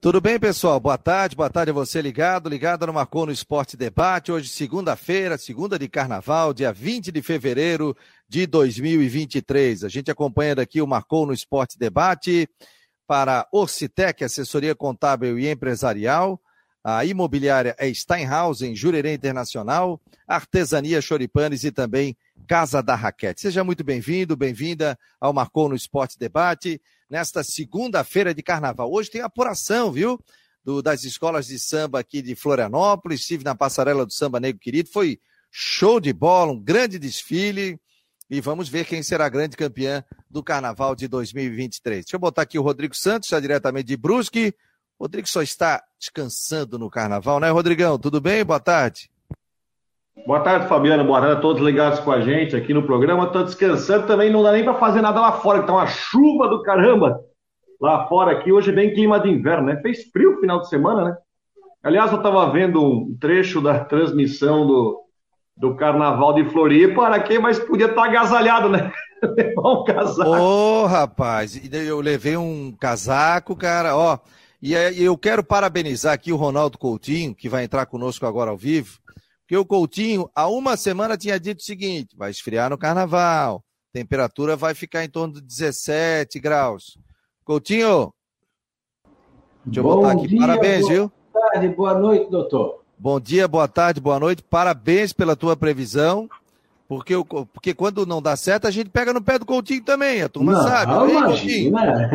Tudo bem, pessoal? Boa tarde, boa tarde a você ligado, ligado no Marcou no Esporte Debate. Hoje, segunda-feira, segunda de carnaval, dia 20 de fevereiro de 2023. A gente acompanha daqui o Marcou no Esporte Debate para Orcitec, assessoria contábil e empresarial. A imobiliária é Steinhausen, Jurerê Internacional, Artesania Choripanes e também Casa da Raquete. Seja muito bem-vindo, bem-vinda ao Marcou no Esporte Debate nesta segunda-feira de carnaval. Hoje tem apuração, viu? Do, das escolas de samba aqui de Florianópolis. Estive na passarela do Samba Negro Querido. Foi show de bola, um grande desfile. E vamos ver quem será a grande campeã do carnaval de 2023. Deixa eu botar aqui o Rodrigo Santos, já diretamente de Brusque. Rodrigo só está descansando no carnaval, né, Rodrigão? Tudo bem? Boa tarde. Boa tarde, Fabiano. Boa tarde a todos ligados com a gente aqui no programa. Estou descansando também, não dá nem para fazer nada lá fora, que tá uma chuva do caramba lá fora aqui. Hoje é bem clima de inverno, né? Fez frio no final de semana, né? Aliás, eu estava vendo um trecho da transmissão do, do Carnaval de Floripa, para quê? Mas podia estar tá agasalhado, né? Levar um casaco. Ô, oh, rapaz, eu levei um casaco, cara, ó. E eu quero parabenizar aqui o Ronaldo Coutinho, que vai entrar conosco agora ao vivo porque o Coutinho, há uma semana, tinha dito o seguinte: vai esfriar no carnaval, temperatura vai ficar em torno de 17 graus. Coutinho, deixa eu Bom botar aqui, dia, parabéns, boa viu? Boa tarde, boa noite, doutor. Bom dia, boa tarde, boa noite, parabéns pela tua previsão. Porque, porque quando não dá certo, a gente pega no pé do Coutinho também, a turma não, sabe. Não, imagina.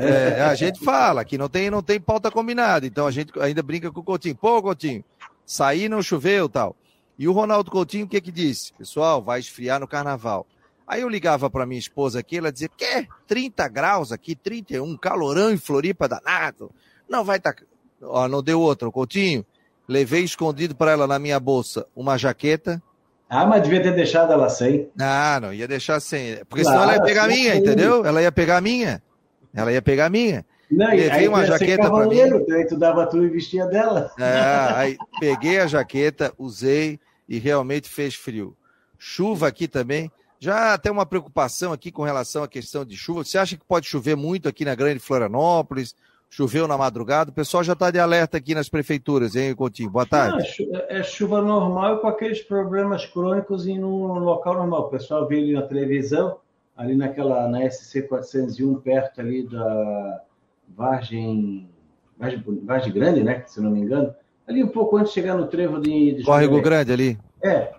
É, a gente fala que não tem, não tem pauta combinada, então a gente ainda brinca com o Coutinho. Pô, Coutinho, sair não choveu tal. E o Ronaldo Coutinho, o que que disse? Pessoal, vai esfriar no carnaval. Aí eu ligava para minha esposa aqui, ela dizia, quê? 30 graus aqui, 31, calorão em Floripa danado. Não vai estar... Tá... Ó, não deu outra, o Coutinho. Levei escondido para ela na minha bolsa uma jaqueta. Ah, mas devia ter deixado ela sem. Ah, não, ia deixar sem. Porque claro, senão ela ia pegar a minha, entendeu? Ela ia pegar a minha. Ela ia pegar a minha. Não, Levei uma jaqueta para mim. Aí tu dava tu e vestia dela. É, aí peguei a jaqueta, usei e realmente fez frio. Chuva aqui também. Já tem uma preocupação aqui com relação à questão de chuva. Você acha que pode chover muito aqui na Grande Florianópolis? Choveu na madrugada? O pessoal já está de alerta aqui nas prefeituras, hein, Coutinho? Boa tarde. Não, é chuva normal com aqueles problemas crônicos em um local normal. O pessoal vê ali na televisão, ali naquela, na SC 401, perto ali da, Vargem, Vargem, Vargem Grande, né? Se não me engano. Ali um pouco antes de chegar no trevo de. de Córrego Grande ali. É.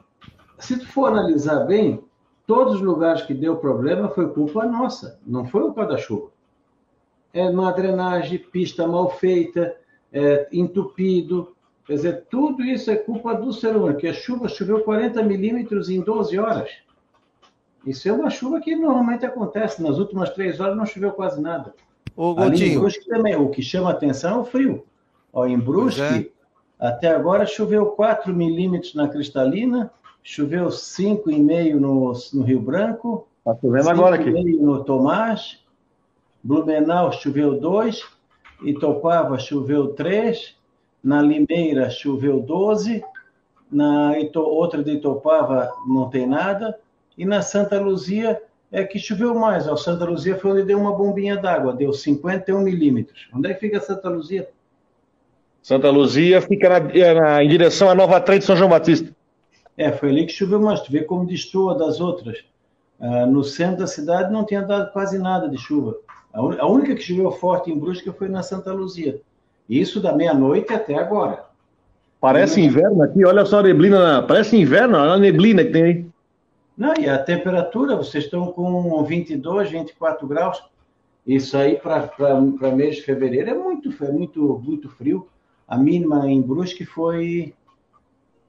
Se tu for analisar bem, todos os lugares que deu problema foi culpa nossa, não foi o da chuva. É uma drenagem, pista mal feita, é, entupido. Quer dizer, tudo isso é culpa do ser humano, que a chuva choveu 40 milímetros em 12 horas. Isso é uma chuva que normalmente acontece. Nas últimas três horas não choveu quase nada. O Gotinho. em Brusque também, o que chama atenção é o frio. Ó, em Brusque, é. até agora choveu 4 milímetros na Cristalina, choveu 5,5 no, no Rio Branco. Está chovendo agora aqui. no Tomás, Blumenau choveu 2, Itopava choveu 3, na Limeira choveu 12, na Ito, outra de Itopava não tem nada, e na Santa Luzia é que choveu mais. Ó, Santa Luzia foi onde deu uma bombinha d'água, deu 51 milímetros. Onde é que fica Santa Luzia? Santa Luzia fica na, na, em direção à Nova Trem de São João Batista. É, foi ali que choveu mais. Tu vê como destoa das outras. Ah, no centro da cidade não tinha dado quase nada de chuva. A, un... a única que choveu forte em Brusque foi na Santa Luzia. Isso da meia-noite até agora. Parece e... inverno aqui, olha só a neblina. Parece inverno, olha a neblina que tem aí. Não, e a temperatura, vocês estão com 22, 24 graus. Isso aí para mês de fevereiro é muito, é muito, muito frio. A mínima em Brusque foi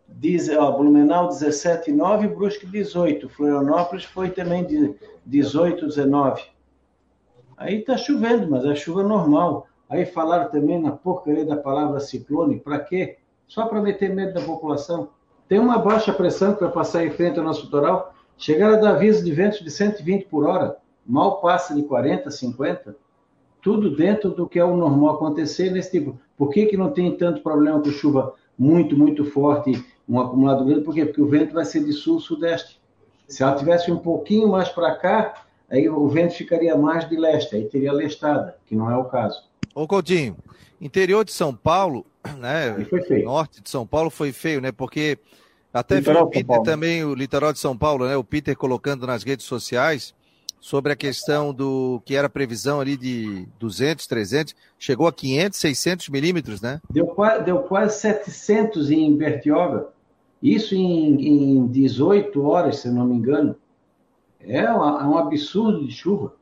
diz, ó, Blumenau 17,9, Brusque 18. Florianópolis foi também de 18, 19. Aí está chovendo, mas é chuva normal. Aí falaram também na porcaria da palavra ciclone. Para quê? Só para meter medo da população. Tem uma baixa pressão que vai passar em frente ao nosso litoral Chegaram a dar aviso de ventos de 120 por hora, mal passa de 40, 50, tudo dentro do que é o normal acontecer nesse tipo. Por que, que não tem tanto problema com chuva muito, muito forte, um acumulado grande? Por quê? Porque o vento vai ser de sul-sudeste. Se ela tivesse um pouquinho mais para cá, aí o vento ficaria mais de leste, aí teria lestada, que não é o caso. Ô Coutinho, interior de São Paulo, né? Foi feio. Norte de São Paulo foi feio, né? Porque até vi o Peter também, o litoral de São Paulo, né? O Peter colocando nas redes sociais sobre a questão do que era previsão ali de 200, 300, chegou a 500, 600 milímetros, né? Deu, deu quase 700 em Bertioga. Isso em, em 18 horas, se não me engano. É, uma, é um absurdo de chuva.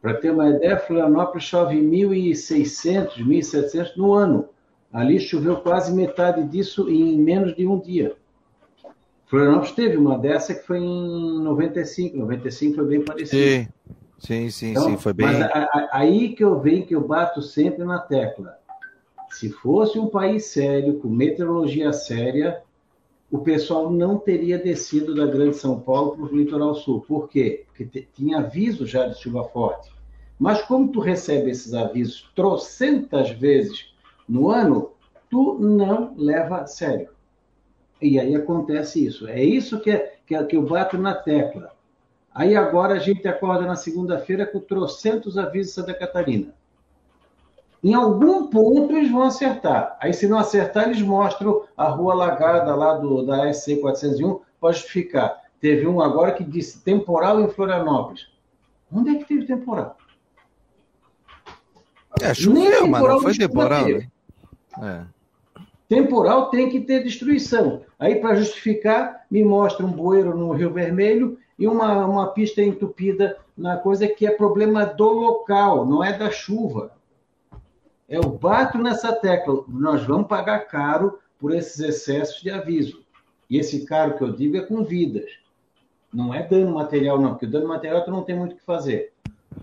Para ter uma ideia, Florianópolis chove 1.600, 1.700 no ano. Ali choveu quase metade disso em menos de um dia. Florianópolis teve uma dessa que foi em 95. 95 foi bem parecido. Sim, sim, sim, então, sim foi bem. Mas a, a, aí que eu venho, que eu bato sempre na tecla. Se fosse um país sério, com meteorologia séria, o pessoal não teria descido da Grande São Paulo para o litoral sul. Por quê? Porque tinha aviso já de chuva forte. Mas como tu recebe esses avisos trocentas vezes no ano, tu não leva a sério. E aí acontece isso. É isso que, é, que, é, que eu bato na tecla. Aí agora a gente acorda na segunda-feira com trocentos avisos de Santa Catarina. Em algum ponto eles vão acertar. Aí, se não acertar, eles mostram a rua alagada lá do, da SC 401 para justificar. Teve um agora que disse temporal em Florianópolis. Onde é que teve temporal? É, choveu, mas não foi temporal. Né? É. Temporal tem que ter destruição. Aí, para justificar, me mostra um bueiro no Rio Vermelho e uma, uma pista entupida na coisa que é problema do local, não é da chuva. Eu bato nessa tecla. Nós vamos pagar caro por esses excessos de aviso. E esse caro que eu digo é com vidas. Não é dano material, não, porque dano material tu não tem muito o que fazer.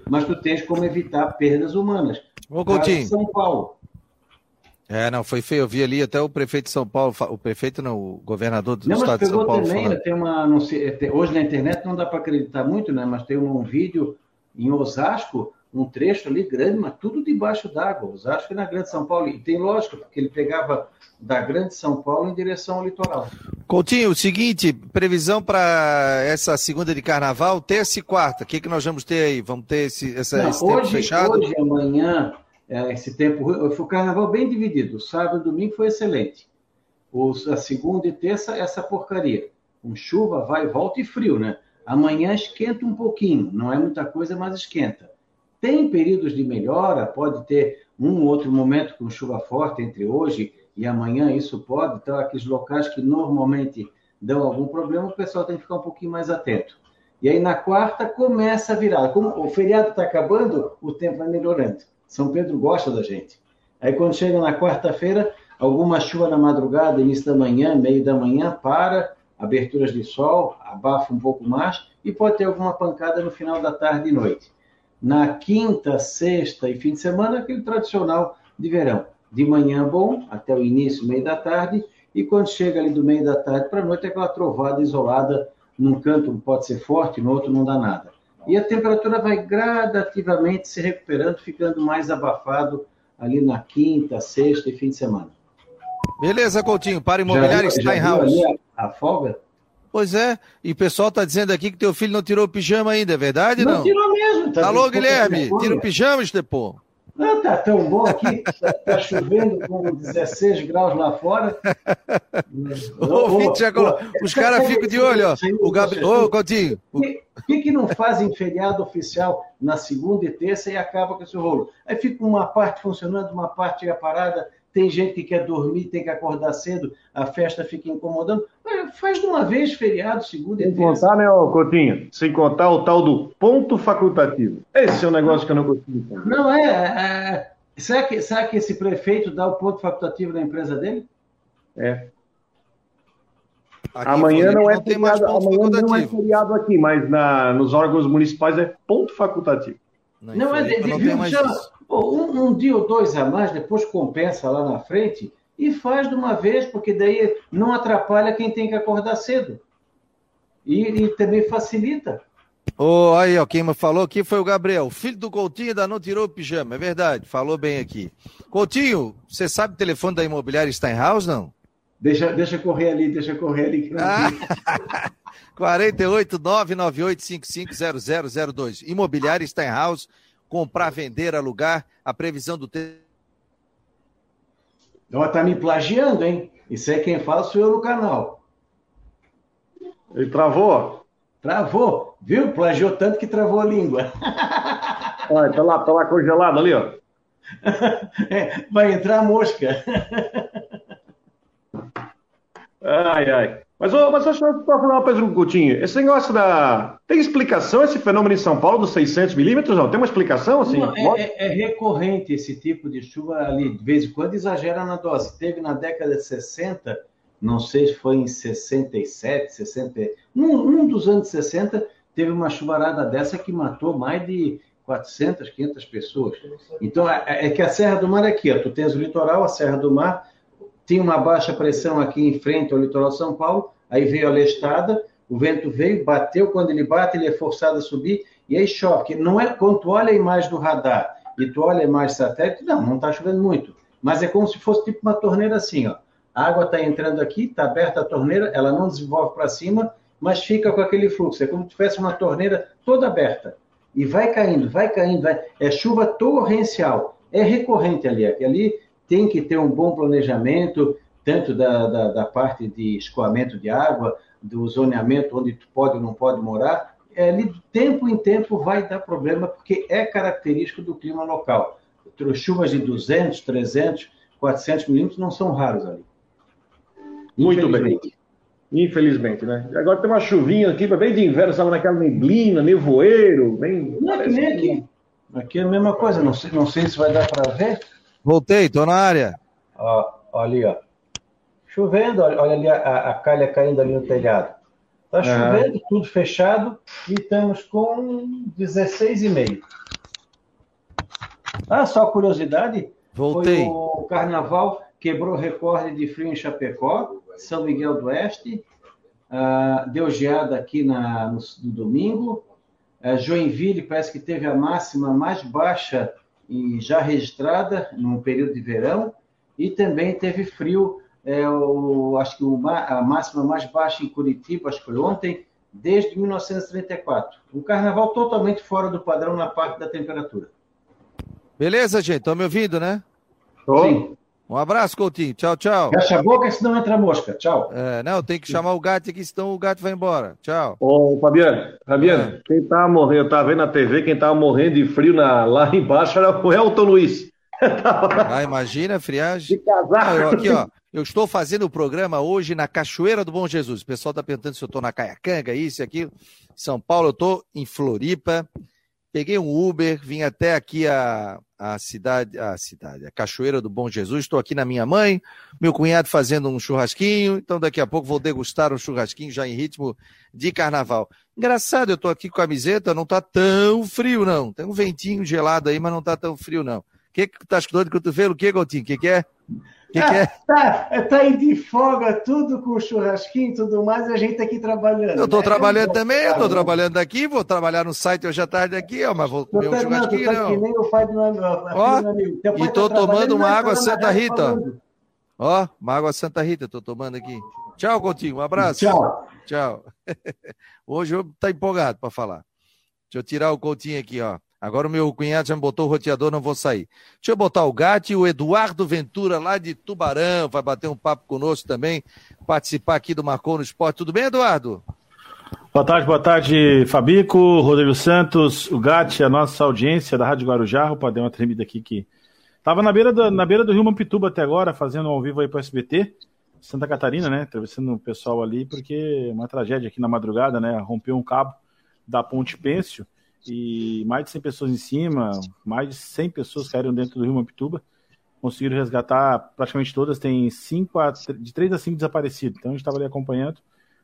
Mas tu tens como evitar perdas humanas. Ô, Coutinho. São Paulo. É, não, foi feio. Eu vi ali até o prefeito de São Paulo, o prefeito não, o governador do não, estado de São Paulo. Também, né, tem uma, não sei, é, hoje na internet não dá para acreditar muito, né? Mas tem um vídeo em Osasco, um trecho ali grande, mas tudo debaixo d'água. Osasco é na Grande São Paulo. E tem lógica, porque ele pegava da Grande São Paulo em direção ao litoral. Coutinho, o seguinte, previsão para essa segunda de carnaval, terça e quarta. O que, que nós vamos ter aí? Vamos ter esse, essa, não, esse hoje, tempo fechado? Hoje, amanhã, esse tempo. Foi o carnaval bem dividido. Sábado e domingo foi excelente. Os, a segunda e terça, essa porcaria. Com chuva, vai, volta e frio, né? Amanhã esquenta um pouquinho. Não é muita coisa, mas esquenta. Tem períodos de melhora, pode ter um outro momento com chuva forte entre hoje e amanhã, isso pode. Então, aqueles locais que normalmente dão algum problema, o pessoal tem que ficar um pouquinho mais atento. E aí, na quarta, começa a virar. Como o feriado está acabando, o tempo vai melhorando. São Pedro gosta da gente. Aí quando chega na quarta-feira, alguma chuva na madrugada, início da manhã, meio da manhã, para, aberturas de sol, abafa um pouco mais e pode ter alguma pancada no final da tarde e noite. Na quinta, sexta e fim de semana, aquele tradicional de verão. De manhã bom, até o início, meio da tarde, e quando chega ali do meio da tarde para a noite, aquela trovada isolada, num canto pode ser forte, no outro não dá nada e a temperatura vai gradativamente se recuperando, ficando mais abafado ali na quinta, sexta e fim de semana. Beleza, Coutinho, para imobiliário Steinhaus. A, a folga? Pois é, e o pessoal está dizendo aqui que teu filho não tirou o pijama ainda, é verdade não? Não tirou mesmo. Tá Alô, Guilherme, tira o pijama, Estepô. Não, tá tão bom aqui, tá, tá, chovendo com 16 graus lá fora. Ô. Os caras ficam de olho, ó. O Gabriel. Ô, Coutinho. Por que, que não fazem feriado oficial na segunda e terça e acaba com esse rolo? Aí fica uma parte funcionando, uma parte é parada, tem gente que quer dormir, tem que acordar cedo, a festa fica incomodando. Faz de uma vez feriado, segunda e Sem contar, né, Coutinho? Sem contar o tal do ponto facultativo. Esse é um negócio que eu não consigo entender. Não, é, é. será, que, será que esse prefeito dá o ponto facultativo na empresa dele? É. Aqui amanhã não é feriado, amanhã não é feriado aqui, mas na, nos órgãos municipais é ponto facultativo. Não, não é, de, de, não mais um, um, dia ou dois a mais, depois compensa lá na frente e faz de uma vez, porque daí não atrapalha quem tem que acordar cedo. E, e também facilita. Oh, aí, ó, quem falou aqui foi o Gabriel. Filho do Coutinho ainda não tirou o pijama, é verdade, falou bem aqui. Coutinho, você sabe o telefone da imobiliária Steinhaus, não? Deixa, deixa correr ali, deixa correr ali. Ah, 48 998 550002. Imobiliária Steinhaus, comprar, vender, alugar, a previsão do tempo. Ela tá me plagiando, hein? Isso é quem fala sou eu no canal. Ele travou? Travou, viu? Plagiou tanto que travou a língua. Olha, tá lá, tá lá congelado ali, ó. É, vai entrar a mosca. Ai, ai. Mas, ô, mas deixa eu falar uma coisa, Coutinho. Esse negócio da. Tem explicação esse fenômeno em São Paulo dos 600 milímetros? Não? Tem uma explicação assim? Não, é, é, é, recorrente esse tipo de chuva ali. De vez em quando exagera na dose. Teve na década de 60, não sei se foi em 67, 60. Num, num dos anos 60, teve uma chuvarada dessa que matou mais de 400, 500 pessoas. Então, é, é, que a Serra do Mar é aqui, ó, tu tens o litoral, a Serra do Mar, tinha uma baixa pressão aqui em frente ao litoral São Paulo, aí veio a lestada, o vento veio, bateu, quando ele bate, ele é forçado a subir, e aí chove. Não é quando tu olha a imagem do radar e tu olha a imagem satélite, não, não está chovendo muito. Mas é como se fosse tipo uma torneira assim, ó. A água está entrando aqui, está aberta a torneira, ela não desenvolve para cima, mas fica com aquele fluxo. É como se tivesse uma torneira toda aberta. E vai caindo, vai caindo, vai. É chuva torrencial. É recorrente ali. Ali tem que ter um bom planejamento, tanto da, da, da parte de escoamento de água, do zoneamento, onde tu pode ou não pode morar. É, ali, de tempo em tempo, vai dar problema, porque é característico do clima local. Chuvas de 200, 300, 400 milímetros não são raros ali. Muito bem. Infelizmente, né? Agora tem uma chuvinha aqui, bem de inverno, estava naquela neblina, nevoeiro, bem. Não, que nem aqui. Aqui é a mesma coisa, não sei, não sei se vai dar para ver. Voltei, tô na área. Ó, olha ali, ó. Chovendo, olha, olha ali a, a, calha caindo ali no telhado. Tá chovendo, tudo fechado, e estamos com 16,5. Ah, só curiosidade. Voltei. Foi o carnaval quebrou recorde de frio em Chapecó, São Miguel do Oeste, uh, deu geada aqui na, no, no domingo. Uh, Joinville parece que teve a máxima mais baixa já registrada no período de verão, e também teve frio, é, o, acho que o, a máxima mais baixa em Curitiba, acho que foi ontem, desde 1934. Um carnaval totalmente fora do padrão na parte da temperatura. Beleza, gente? Estão me ouvindo, né? Sim. Um abraço, Coutinho. Tchau, tchau. Fecha a boca, senão entra a mosca. Tchau. É, não, tem que chamar o gato aqui, senão o gato vai embora. Tchau. Ô, Fabiano, Fabiano, é. quem tava morrendo, eu tava vendo na TV, quem tava morrendo de frio na, lá embaixo era o Elton Luiz. ah, imagina friagem. De casar. eu, aqui, ó, eu estou fazendo o programa hoje na Cachoeira do Bom Jesus. O pessoal tá perguntando se eu tô na Caiacanga, isso e aquilo. São Paulo, eu tô em Floripa. Peguei um Uber, vim até aqui a, a cidade, a cidade, a Cachoeira do Bom Jesus. Estou aqui na minha mãe, meu cunhado fazendo um churrasquinho, então daqui a pouco vou degustar um churrasquinho já em ritmo de carnaval. Engraçado, eu estou aqui com a camiseta, não está tão frio não. Tem um ventinho gelado aí, mas não está tão frio não. O que que tá dor de cotovelo? O que, Gotinho? O que que é? Que que é? Tá, tá aí de folga, tudo com churrasquinho e tudo mais, a gente aqui trabalhando. Eu tô né? trabalhando também, eu tô trabalhando aqui, vou trabalhar no site hoje à tarde aqui, ó, mas vou comer um churrasquinho, não. Que nem o meu, ó, E tô tá tomando uma água Santa Rita, ó. Ó, uma água Santa Rita, tô tomando aqui. Tchau, Coutinho, um abraço. Tchau. Tchau. Hoje eu tá empolgado para falar. Deixa eu tirar o Coutinho aqui, ó. Agora o meu cunhado já me botou o roteador, não vou sair. Deixa eu botar o gato e o Eduardo Ventura, lá de Tubarão, vai bater um papo conosco também, participar aqui do Marcou no Esporte. Tudo bem, Eduardo? Boa tarde, boa tarde, Fabico, Rodrigo Santos, o Gatti, a nossa audiência da Rádio Guarujá. Opa, deu uma tremida aqui que. Tava na beira, do, na beira do Rio Mampituba até agora, fazendo ao vivo aí para o SBT, Santa Catarina, né? Atravessando o pessoal ali, porque uma tragédia aqui na madrugada, né? Rompeu um cabo da Ponte Pêncio e mais de 100 pessoas em cima, mais de 100 pessoas caíram dentro do rio Mampituba. Conseguiram resgatar praticamente todas, tem cinco a, de 3 a 5 desaparecidos. Então a gente estava ali acompanhando,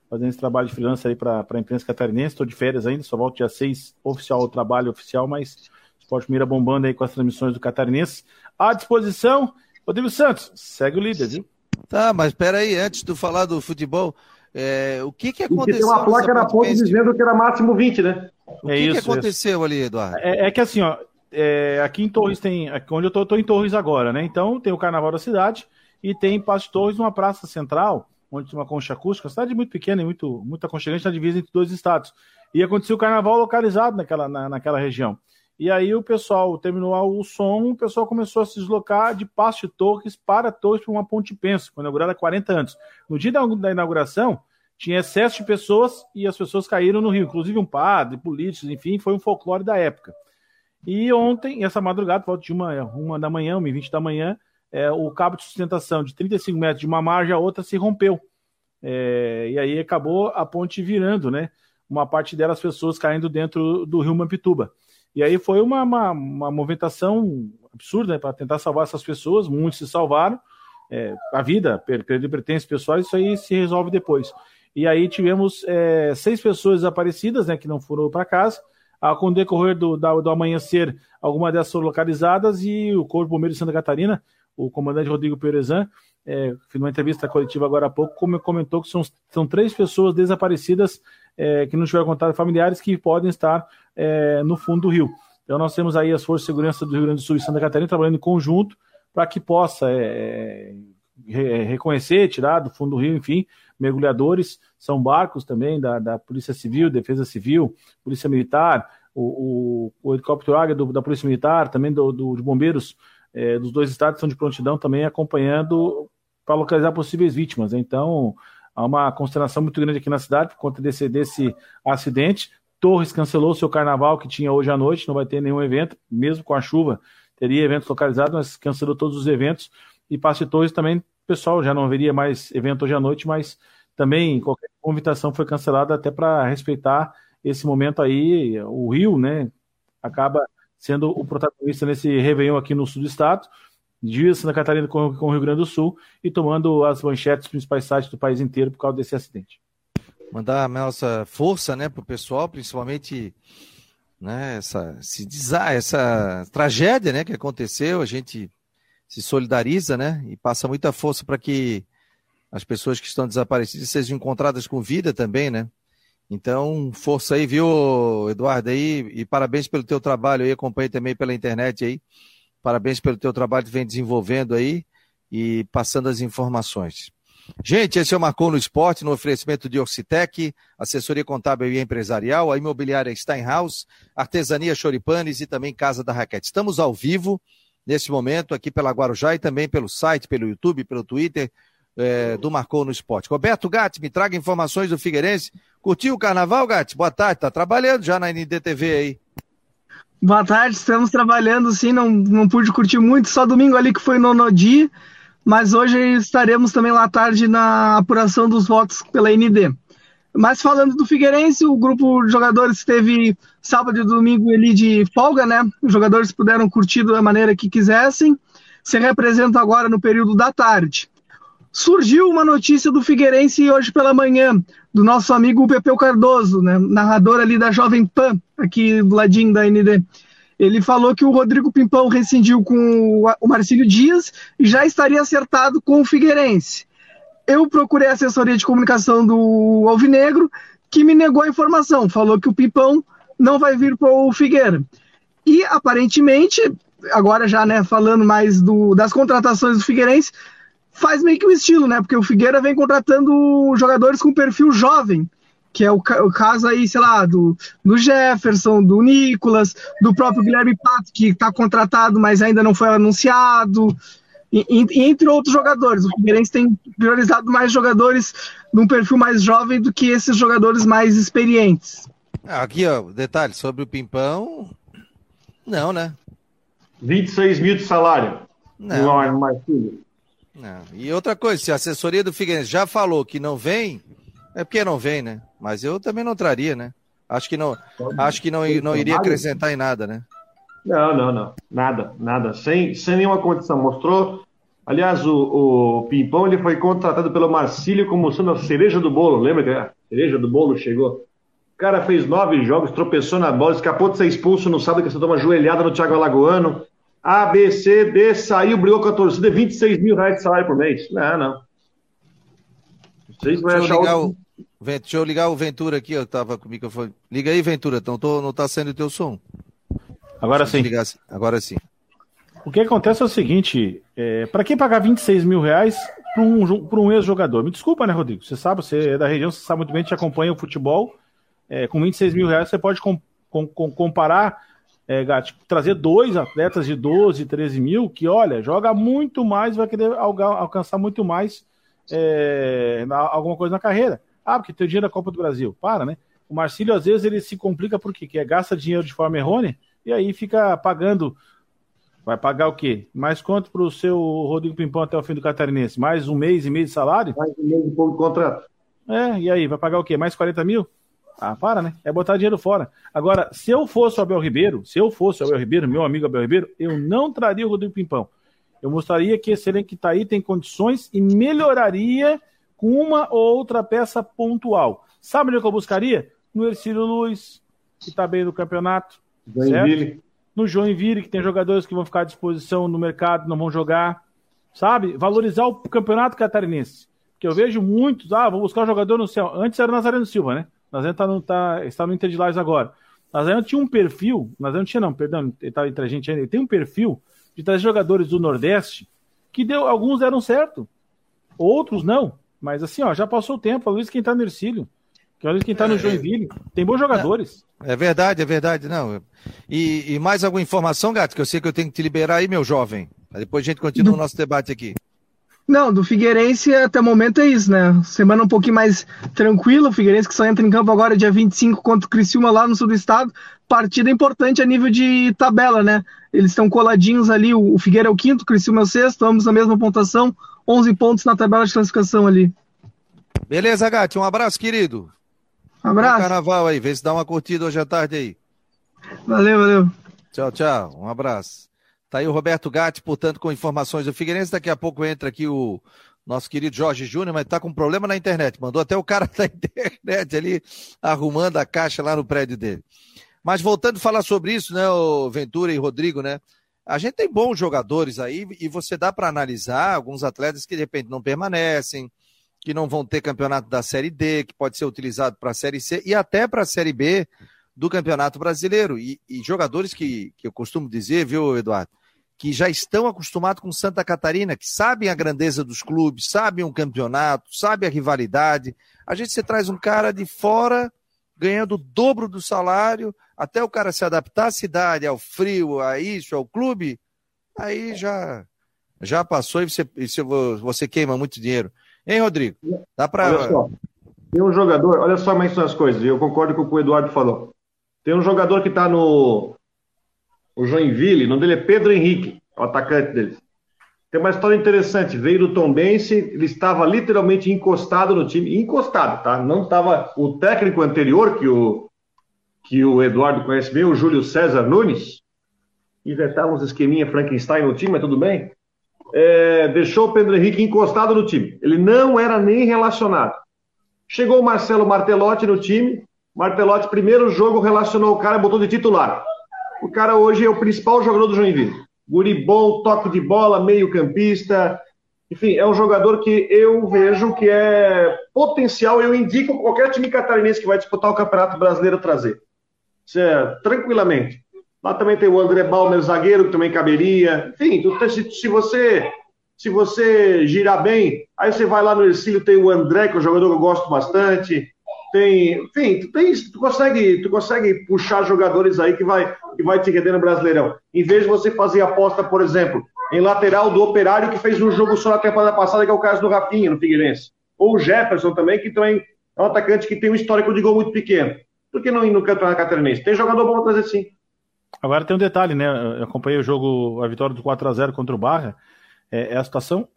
fazendo esse trabalho de freelancer aí para a imprensa catarinense. Estou de férias ainda, só volto dia 6 oficial, o trabalho oficial, mas Esporte Mira bombando aí com as transmissões do catarinense. À disposição, Rodrigo Santos, segue o líder, viu? Tá, mas espera aí, antes de tu falar do futebol, é, o que que aconteceu? tem uma placa na ponta dizendo que era máximo 20, né? O é que, isso, que aconteceu isso. ali, Eduardo? É, é, que assim, ó, é, aqui em Torres tem. Aqui onde eu tô, eu tô em Torres agora, né? Então tem o Carnaval da cidade e tem em Passo de Torres uma praça central, onde tem uma concha acústica, uma cidade muito pequena e muito, muito aconchegante na divisa entre dois estados. E aconteceu o carnaval localizado naquela, na, naquela região. E aí o pessoal terminou o som, o pessoal começou a se deslocar de Passo de Torres para Torres para uma ponte pensa, foi inaugurada há 40 anos. No dia da, da inauguração, tinha excesso de pessoas e as pessoas caíram no rio, inclusive um padre, políticos, enfim, foi um folclore da época. E ontem, essa madrugada, volta de uma, uma da manhã, uma e vinte da manhã, é, o cabo de sustentação de 35 metros de uma margem a outra se rompeu. É, e aí acabou a ponte virando, né? Uma parte delas, pessoas caindo dentro do rio Mampituba. E aí foi uma, uma, uma movimentação absurda né, para tentar salvar essas pessoas, muitos se salvaram. É, a vida, perder pertences pessoais, isso aí se resolve depois. E aí tivemos é, seis pessoas desaparecidas, né, que não foram para casa. Ah, com o decorrer do, do amanhecer, algumas dessas foram localizadas e o Corpo Bombeiro de Santa Catarina, o comandante Rodrigo Perezan, é, numa entrevista coletiva agora há pouco, comentou que são, são três pessoas desaparecidas é, que não tiveram contato familiares que podem estar é, no fundo do rio. Então nós temos aí as forças de segurança do Rio Grande do Sul e Santa Catarina trabalhando em conjunto para que possa é, reconhecer, tirar do fundo do rio, enfim, mergulhadores, são barcos também da, da Polícia Civil, Defesa Civil, Polícia Militar, o, o, o helicóptero Águia do, da Polícia Militar, também do, do de bombeiros é, dos dois estados são de prontidão também acompanhando para localizar possíveis vítimas. Então, há uma consternação muito grande aqui na cidade por conta desse, desse acidente. Torres cancelou seu carnaval que tinha hoje à noite, não vai ter nenhum evento, mesmo com a chuva, teria eventos localizados, mas cancelou todos os eventos. E Passe Torres também, pessoal, já não haveria mais evento hoje à noite, mas também qualquer convitação foi cancelada até para respeitar esse momento aí. O Rio, né, acaba sendo o protagonista nesse Réveillon aqui no sul do estado, de Santa Catarina com, com o Rio Grande do Sul, e tomando as manchetes principais sites do país inteiro por causa desse acidente. Mandar a nossa força né, para o pessoal, principalmente né, essa, essa tragédia né, que aconteceu, a gente se solidariza né, e passa muita força para que as pessoas que estão desaparecidas sejam encontradas com vida também, né? Então, força aí, viu, Eduardo, aí, e parabéns pelo teu trabalho aí, acompanhei também pela internet aí. Parabéns pelo teu trabalho que vem desenvolvendo aí e passando as informações. Gente, esse é o Marcou no Esporte, no oferecimento de Orcitec, assessoria contábil e empresarial, a imobiliária Steinhaus, artesania Choripanes e também Casa da Raquete. Estamos ao vivo nesse momento aqui pela Guarujá e também pelo site, pelo YouTube, pelo Twitter é, do Marcou no Esporte. Roberto Gatti, me traga informações do Figueirense. Curtiu o carnaval, Gatti? Boa tarde, tá trabalhando já na NDTV aí. Boa tarde, estamos trabalhando sim, não, não pude curtir muito, só domingo ali que foi no Nodi, mas hoje estaremos também lá à tarde na apuração dos votos pela ND. Mas falando do Figueirense, o grupo de jogadores teve sábado e domingo ali de folga, né? Os jogadores puderam curtir da maneira que quisessem. Se representam agora no período da tarde. Surgiu uma notícia do Figueirense hoje pela manhã, do nosso amigo Pepeu Cardoso, né, narrador ali da Jovem Pan, aqui do ladinho da ND. Ele falou que o Rodrigo Pimpão rescindiu com o Marcílio Dias e já estaria acertado com o Figueirense. Eu procurei a assessoria de comunicação do Alvinegro, que me negou a informação, falou que o Pimpão não vai vir para o Figueira. E aparentemente, agora já né, falando mais do, das contratações do Figueirense, faz meio que o estilo, né? Porque o Figueira vem contratando jogadores com perfil jovem, que é o, o caso aí, sei lá, do, do Jefferson, do Nicolas, do próprio Guilherme Pato, que está contratado, mas ainda não foi anunciado, e, e, entre outros jogadores. O Figueirense tem priorizado mais jogadores num perfil mais jovem do que esses jogadores mais experientes. Aqui, ó, detalhe sobre o Pimpão. Não, né? 26 mil de salário. Não. Não, mais tudo. Não. E outra coisa, se a assessoria do Figueirense já falou que não vem, é porque não vem, né? Mas eu também não traria, né? Acho que não, acho que não, não iria acrescentar em nada, né? Não, não, não. Nada, nada. Sem, sem nenhuma condição. Mostrou. Aliás, o, o Pimpão ele foi contratado pelo Marcílio como sendo a cereja do bolo. Lembra que a cereja do bolo chegou? O cara fez nove jogos, tropeçou na bola, escapou de ser expulso no sábado que você toma uma joelhada no Thiago Alagoano. A, B, C, D, saiu, brigou com a torcida, 26 mil reais de salário por mês. Não, não. Vocês vão achar outro... o... Deixa eu ligar o Ventura aqui, eu tava com o microfone. Liga aí, Ventura, então tô, não tá saindo o teu som. Agora sim. Ligar... Agora sim. O que acontece é o seguinte: é, para quem pagar 26 mil reais para um, um ex-jogador? Me desculpa, né, Rodrigo? Você sabe, você é da região, você sabe muito bem, te acompanha o futebol. É, com 26 mil reais você pode com, com, com, comparar, é, Gatti, trazer dois atletas de 12, 13 mil que, olha, joga muito mais, vai querer alcançar muito mais é, na, alguma coisa na carreira. Ah, porque tem o dinheiro da Copa do Brasil. Para, né? O Marcílio, às vezes, ele se complica porque quer, gasta dinheiro de forma errônea e aí fica pagando. Vai pagar o quê? Mais quanto para o seu Rodrigo Pimpão até o fim do Catarinense? Mais um mês e meio de salário? Mais um mês e pouco de contrato. É, e aí, vai pagar o quê? Mais 40 mil? Ah, para, né? É botar dinheiro fora. Agora, se eu fosse o Abel Ribeiro, se eu fosse o Abel Ribeiro, meu amigo Abel Ribeiro, eu não traria o Rodrigo Pimpão. Eu mostraria que esse elenco que está aí tem condições e melhoraria com uma ou outra peça pontual. Sabe onde é que eu buscaria? no Ercílio Luiz, que está bem no campeonato. Joinville. Certo? No Joinville, que tem jogadores que vão ficar à disposição no mercado, não vão jogar. Sabe? Valorizar o campeonato catarinense. Que eu vejo muitos, ah, vou buscar um jogador no céu. Antes era o Nazareno Silva, né? Nazareno tá no, tá, está no Inter de Lages agora. Nazareno tinha um perfil, Nazareno tinha não, perdão, ele estava entre a gente ainda, ele tem um perfil de trazer jogadores do Nordeste que deu, alguns deram certo, outros não. Mas assim, ó, já passou o tempo, a Luiz quem tá no Ercílio. Que olha quem está no Joinville. Tem bons jogadores. É, é verdade, é verdade. Não. E, e, mais alguma informação, Gato, que eu sei que eu tenho que te liberar aí, meu jovem. Depois a gente continua do... o nosso debate aqui. Não, do Figueirense até o momento é isso, né? Semana um pouquinho mais tranquila. O Figueirense que só entra em campo agora dia 25 contra o Criciúma lá no sul do estado. Partida importante a nível de tabela, né? Eles estão coladinhos ali. O Figueira é o quinto, o Criciúma é o sexto, ambos na mesma pontuação. 11 pontos na tabela de classificação ali. Beleza, Gato. Um abraço, querido. Um abraço. Bom carnaval aí, vê se dá uma curtida hoje à tarde aí. Valeu, valeu. Tchau, tchau. Um abraço. Tá aí o Roberto Gatti, portanto, com informações do Figueirense. Daqui a pouco entra aqui o nosso querido Jorge Júnior, mas tá com problema na internet. Mandou até o cara da internet ali arrumando a caixa lá no prédio dele. Mas voltando a falar sobre isso, né, o Ventura e Rodrigo, né? A gente tem bons jogadores aí e você dá para analisar alguns atletas que de repente não permanecem, que não vão ter campeonato da Série D, que pode ser utilizado para a Série C e até para a Série B do Campeonato Brasileiro. E, e, jogadores que, que eu costumo dizer, viu, Eduardo, que já estão acostumados com Santa Catarina, que sabem a grandeza dos clubes, sabem o campeonato, sabem a rivalidade. A gente se traz um cara de fora ganhando o dobro do salário, até o cara se adaptar à cidade, ao frio, a isso, ao clube, aí já já passou e você, e você queima muito dinheiro. Hein, Rodrigo? Dá para. Olha só. Tem um jogador, olha só mais essas coisas, eu concordo com o que o Eduardo falou. Tem um jogador que está no o Joinville, o nome dele é Pedro Henrique, o atacante dele. Tem uma história interessante, veio do Tom Bense, ele estava literalmente encostado no time, encostado, tá? Não estava o técnico anterior que o que o Eduardo conhece bem, o Júlio César Nunes, inventava uns esqueminha Frankenstein no time, mas tudo bem é, deixou o Pedro Henrique encostado no time. Ele não era nem relacionado. Chegou o Marcelo Martelotti no time. Martelotti, primeiro jogo, relacionou o cara botou de titular. O cara hoje é o principal jogador do Joinville. Guri bom, toque de bola, meio-campista. Enfim, é um jogador que eu vejo que é potencial. Eu indico qualquer time catarinense que vai disputar o Campeonato Brasileiro trazer. Isso é, tranquilamente. Lá também tem o André Balmer, zagueiro, que também caberia. Enfim, se, se, você se você girar bem, aí você vai lá no Ercílio, tem o André, que é um jogador que eu gosto bastante. Tem, enfim, tu, tem, tu, consegue, tu consegue puxar jogadores aí que vai, que vai te render no Brasileirão. Em vez de você fazer aposta, por exemplo, em lateral do Operário, que fez um jogo só na temporada passada, que é o caso do Rafinha, no Figueirense. Ou o Jefferson também, que também é um atacante que tem um histórico de gol muito pequeno. Por que não ir no Campeonato Catarinense? Tem jogador bom trazer sim. Agora tem um detalhe, né? Eu acompanhei o jogo, a vitória do 4 a 0 contra o Barra. É, é, a situação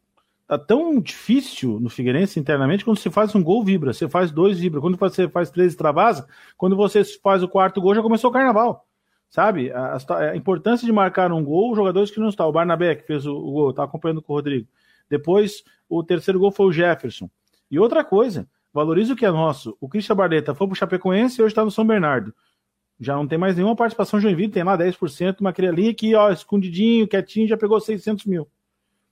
tá tão difícil no Figueirense internamente quando você faz um gol vibra, você faz dois vibra, quando você faz três extravasa, quando você faz o quarto gol já começou o carnaval, sabe? A, a, importância de marcar um gol, jogadores que não estão. O Barnabé que fez o, o gol, tá acompanhando com o Rodrigo. Depois o terceiro gol foi o Jefferson. E outra coisa, valoriza o que é nosso. O Christian Barleta foi pro Chapecoense e hoje está no São Bernardo já não tem mais nenhuma participação Joinville, tem lá 10%, uma ali que, ó, escondidinho, quietinho, já pegou 600 mil.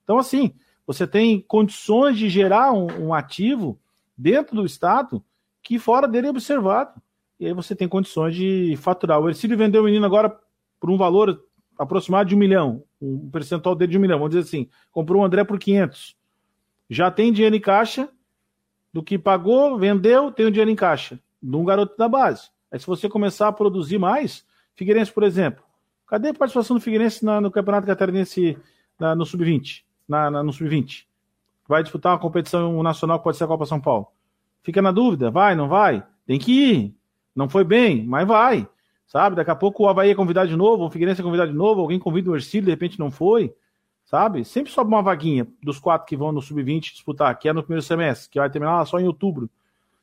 Então, assim, você tem condições de gerar um, um ativo dentro do Estado que fora dele é observado. E aí você tem condições de faturar. O Ercílio vendeu o menino agora por um valor aproximado de um milhão, um percentual dele de um milhão, vamos dizer assim, comprou o André por 500. Já tem dinheiro em caixa, do que pagou, vendeu, tem o dinheiro em caixa, de um garoto da base. Aí se você começar a produzir mais, Figueirense, por exemplo, cadê a participação do Figueirense na, no Campeonato Catarinense na, no Sub-20? Na, na, no Sub-20? Vai disputar uma competição nacional que pode ser a Copa São Paulo. Fica na dúvida, vai, não vai? Tem que ir. Não foi bem, mas vai. Sabe? Daqui a pouco o Havaí é convidado de novo, o Figueirense é convidado de novo, alguém convida o Ercílio, de repente não foi. Sabe? Sempre sobe uma vaguinha dos quatro que vão no Sub-20 disputar, que é no primeiro semestre, que vai terminar só em outubro.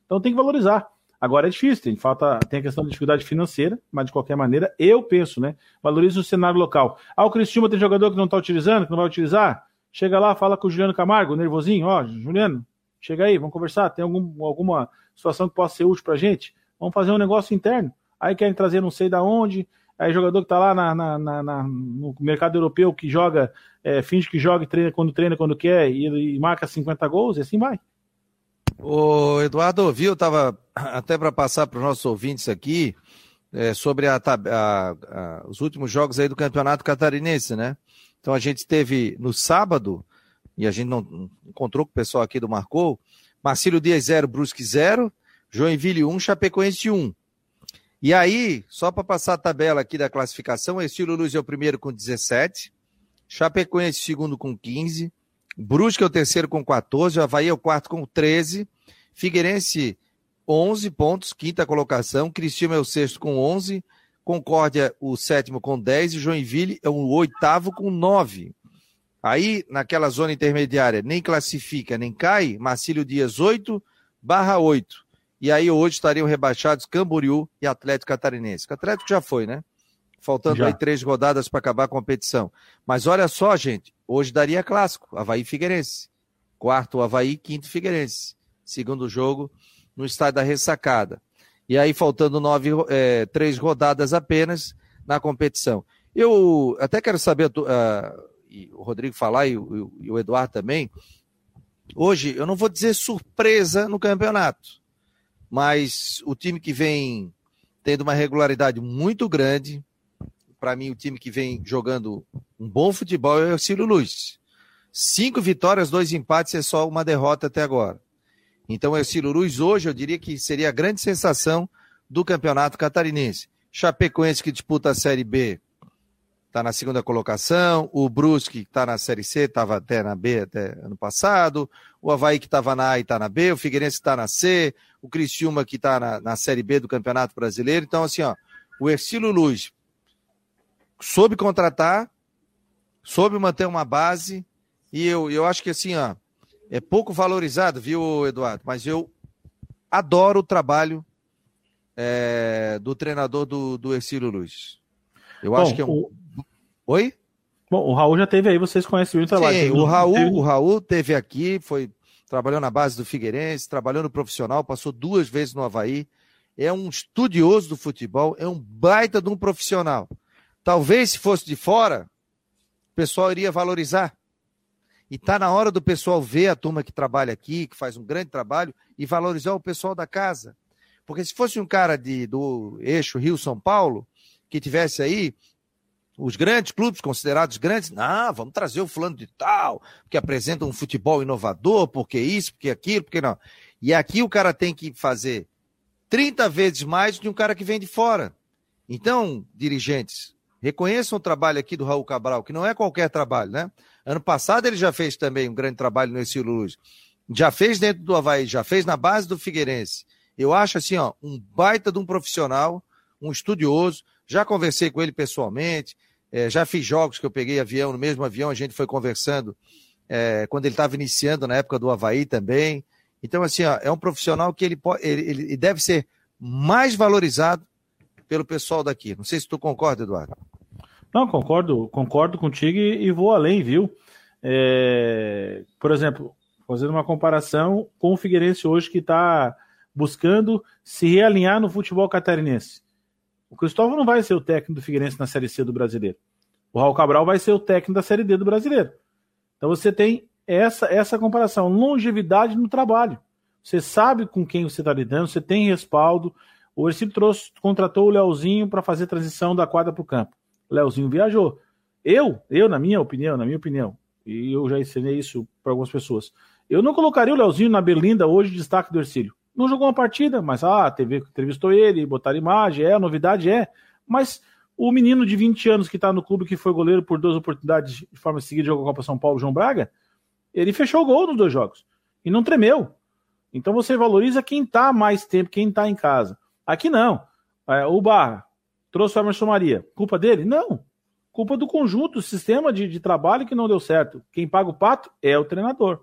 Então tem que valorizar. Agora é difícil, tem, falta, tem a questão da dificuldade financeira, mas de qualquer maneira, eu penso, né? Valoriza o cenário local. Ah, o Cristiúma tem jogador que não está utilizando, que não vai utilizar? Chega lá, fala com o Juliano Camargo, nervosinho, ó, Juliano, chega aí, vamos conversar, tem algum, alguma situação que possa ser útil pra gente? Vamos fazer um negócio interno. Aí querem trazer não sei da onde, aí jogador que está lá na, na, na, no mercado europeu que joga, é, finge que joga e treina quando treina, quando quer, e, e marca 50 gols, e assim vai. O Eduardo ouviu, estava até para passar para os nossos ouvintes aqui é, sobre a, a, a, os últimos jogos aí do Campeonato Catarinense, né? Então a gente teve no sábado, e a gente não encontrou com o pessoal aqui do Marcou, Marcílio Dias 0, Brusque 0, Joinville 1, Chapecoense 1. E aí, só para passar a tabela aqui da classificação, Estilo Luz é o primeiro com 17, Chapecoense segundo com 15, Brusque é o terceiro com 14, o Havaí é o quarto com 13, Figueirense 11 pontos, quinta colocação, Cristiano é o sexto com 11, Concórdia o sétimo com 10 e Joinville é o oitavo com 9. Aí, naquela zona intermediária, nem classifica, nem cai, Marcílio Dias 8, barra 8. E aí hoje estariam rebaixados Camboriú e Atlético Catarinense. O Atlético já foi, né? Faltando já. aí três rodadas para acabar a competição. Mas olha só, gente, hoje daria clássico, Havaí Figueirense. Quarto Havaí, quinto Figueirense. Segundo jogo no estádio da Ressacada. E aí faltando nove, é, três rodadas apenas na competição. Eu até quero saber, uh, o Rodrigo falar e o, e o Eduardo também. Hoje, eu não vou dizer surpresa no campeonato, mas o time que vem tendo uma regularidade muito grande, para mim, o time que vem jogando um bom futebol é o Ciro Luz. Cinco vitórias, dois empates é só uma derrota até agora. Então, o Ciro Luz hoje, eu diria que seria a grande sensação do campeonato catarinense. Chapecoense que disputa a Série B está na segunda colocação, o Brusque está na Série C, estava até na B até ano passado, o Havaí que estava na A e está na B, o Figueirense que está na C, o Criciúma que está na, na Série B do Campeonato Brasileiro. Então, assim, ó, o Ercílio Luz soube contratar, soube manter uma base, e eu, eu acho que assim, ó, é pouco valorizado, viu, Eduardo? Mas eu adoro o trabalho é, do treinador do, do Ercílio Luz. Eu Bom, acho que é um. O... Oi? Bom, o Raul já teve aí, vocês conhecem o trabalho. Sim, o Raul, teve... o Raul teve aqui, foi trabalhou na base do Figueirense, trabalhou no profissional, passou duas vezes no Havaí. É um estudioso do futebol, é um baita de um profissional. Talvez se fosse de fora, o pessoal iria valorizar. E está na hora do pessoal ver a turma que trabalha aqui, que faz um grande trabalho, e valorizar o pessoal da casa. Porque se fosse um cara de, do eixo Rio-São Paulo, que tivesse aí os grandes clubes considerados grandes, não, vamos trazer o fulano de tal, que apresenta um futebol inovador, porque isso, porque aquilo, porque não. E aqui o cara tem que fazer 30 vezes mais do que um cara que vem de fora. Então, dirigentes, reconheçam o trabalho aqui do Raul Cabral, que não é qualquer trabalho, né? Ano passado ele já fez também um grande trabalho no Estilo Luz. Já fez dentro do Havaí, já fez na base do Figueirense. Eu acho assim, ó, um baita de um profissional, um estudioso. Já conversei com ele pessoalmente, é, já fiz jogos que eu peguei avião, no mesmo avião a gente foi conversando é, quando ele estava iniciando na época do Havaí também. Então, assim, ó, é um profissional que ele, pode, ele, ele deve ser mais valorizado pelo pessoal daqui. Não sei se tu concorda, Eduardo. Não, concordo, concordo contigo e, e vou além, viu? É, por exemplo, fazendo uma comparação com o Figueirense hoje que está buscando se realinhar no futebol catarinense. O Cristóvão não vai ser o técnico do Figueirense na Série C do Brasileiro. O Raul Cabral vai ser o técnico da Série D do Brasileiro. Então você tem essa, essa comparação, longevidade no trabalho. Você sabe com quem você está lidando, você tem respaldo. O Ercílio trouxe, contratou o Leozinho para fazer transição da quadra para o campo. Leozinho viajou. Eu, eu, na minha opinião, na minha opinião, e eu já ensinei isso para algumas pessoas, eu não colocaria o Leozinho na Berlinda hoje destaque do Ercílio. Não jogou uma partida, mas ah, a TV entrevistou ele, botaram imagem, é, a novidade é. Mas o menino de 20 anos que está no clube, que foi goleiro por duas oportunidades de forma seguida, jogou a Copa São Paulo, João Braga, ele fechou o gol nos dois jogos e não tremeu. Então você valoriza quem está mais tempo, quem está em casa. Aqui não. É, o Barra trouxe o Emerson Maria. Culpa dele? Não. Culpa do conjunto, do sistema de, de trabalho que não deu certo. Quem paga o pato é o treinador.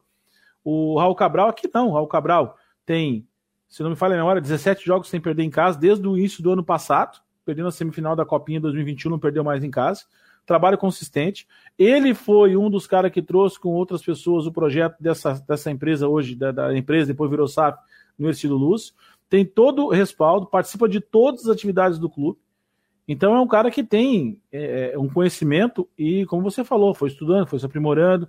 O Raul Cabral aqui não. O Raul Cabral tem, se não me falha a memória, 17 jogos sem perder em casa desde o início do ano passado. Perdeu na semifinal da Copinha 2021, não perdeu mais em casa. Trabalho consistente. Ele foi um dos caras que trouxe com outras pessoas o projeto dessa, dessa empresa hoje, da, da empresa, depois virou SAP, no Estilo Luz. Tem todo o respaldo, participa de todas as atividades do clube. Então é um cara que tem é, é, um conhecimento e, como você falou, foi estudando, foi se aprimorando.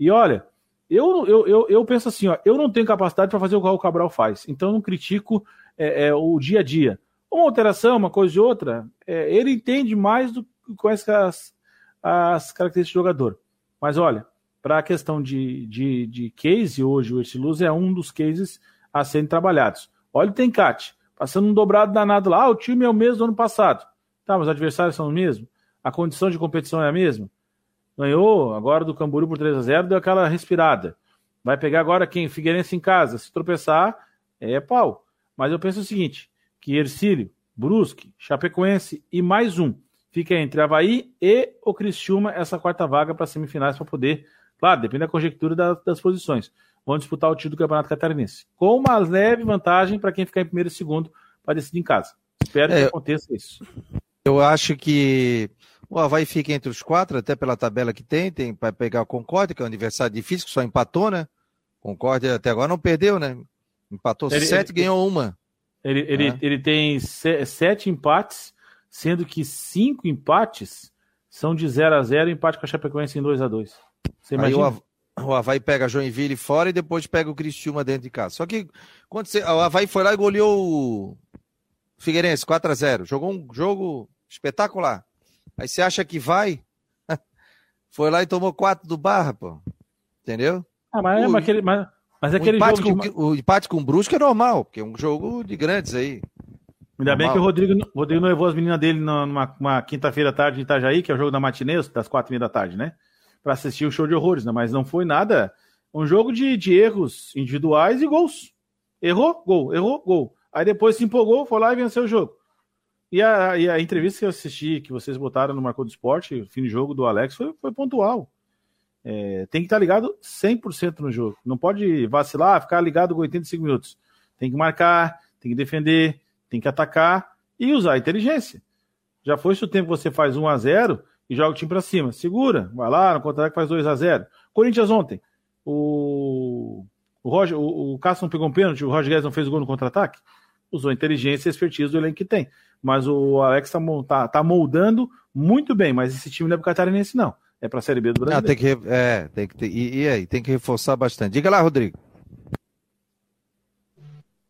E olha, eu, eu, eu, eu penso assim, ó, eu não tenho capacidade para fazer o que o Cabral faz, então não critico é, é, o dia a dia. Uma alteração, uma coisa e outra, é, ele entende mais do que conhece as, as características do jogador. Mas olha, para a questão de, de, de case, hoje o Estiluz é um dos cases a serem trabalhados. Olha o Tencate, passando um dobrado danado lá, ah, o time é o mesmo do ano passado. Tá, mas os adversários são os mesmos? A condição de competição é a mesma? Ganhou agora do Camburu por 3 a 0 deu aquela respirada. Vai pegar agora quem? Figueirense em casa. Se tropeçar, é pau. Mas eu penso o seguinte: que Ercílio, Brusque, Chapecoense e mais um fica entre Havaí e o Criciúma essa quarta vaga para semifinais para poder. Claro, depende da conjectura das, das posições. Vão disputar o título do Campeonato Catarinense. Com uma leve vantagem para quem ficar em primeiro e segundo para decidir em casa. Espero é, que aconteça isso. Eu acho que o Havaí fica entre os quatro, até pela tabela que tem, tem para pegar o Concórdia, que é um adversário difícil, que só empatou, né? Concórdia até agora não perdeu, né? Empatou ele, sete, ele, ganhou uma. Ele, ele, é. ele tem sete empates, sendo que cinco empates são de 0 a 0 empate com a Chapecoense em 2 a 2 Você imagina? Aí o, o Havaí pega Joinville fora e depois pega o Cristiúma dentro de casa. Só que quando você, o Havaí foi lá e goleou o Figueirense 4 a 0 Jogou um jogo espetacular. Aí você acha que vai? Foi lá e tomou quatro do Barra, pô. Entendeu? Ah, mas, o, mas, aquele, mas, mas aquele empate jogo. Com, de... O empate com o Brusque é normal, porque é um jogo de grandes aí. Ainda normal. bem que o Rodrigo, o Rodrigo não levou as meninas dele numa, quinta-feira à tarde em Itajaí, que é o jogo da matinês, das quatro e meia da tarde, né? Para assistir o show de horrores, né? Mas não foi nada. Um jogo de, de erros individuais e gols. Errou, gol, errou, gol. Aí depois se empolgou, foi lá e venceu o jogo. E a, e a entrevista que eu assisti, que vocês botaram no Marcou do Esporte, fim de jogo do Alex, foi, foi pontual. É, tem que estar ligado 100% no jogo. Não pode vacilar, ficar ligado com 85 minutos. Tem que marcar, tem que defender, tem que atacar e usar a inteligência. Já foi isso o tempo que você faz 1 a 0 e joga o time para cima. Segura, vai lá, no contra-ataque faz 2 a 0 Corinthians ontem, o, o, Roger, o, o Cássio não pegou um pênalti, o Roger Guedes não fez o gol no contra-ataque. Usou inteligência e expertise do elenco que tem. Mas o Alex tá, tá, tá moldando muito bem, mas esse time não é pro catarinense, não. É pra Série B do Brasil. tem que, é, tem que ter, e, e aí, tem que reforçar bastante. Diga lá, Rodrigo.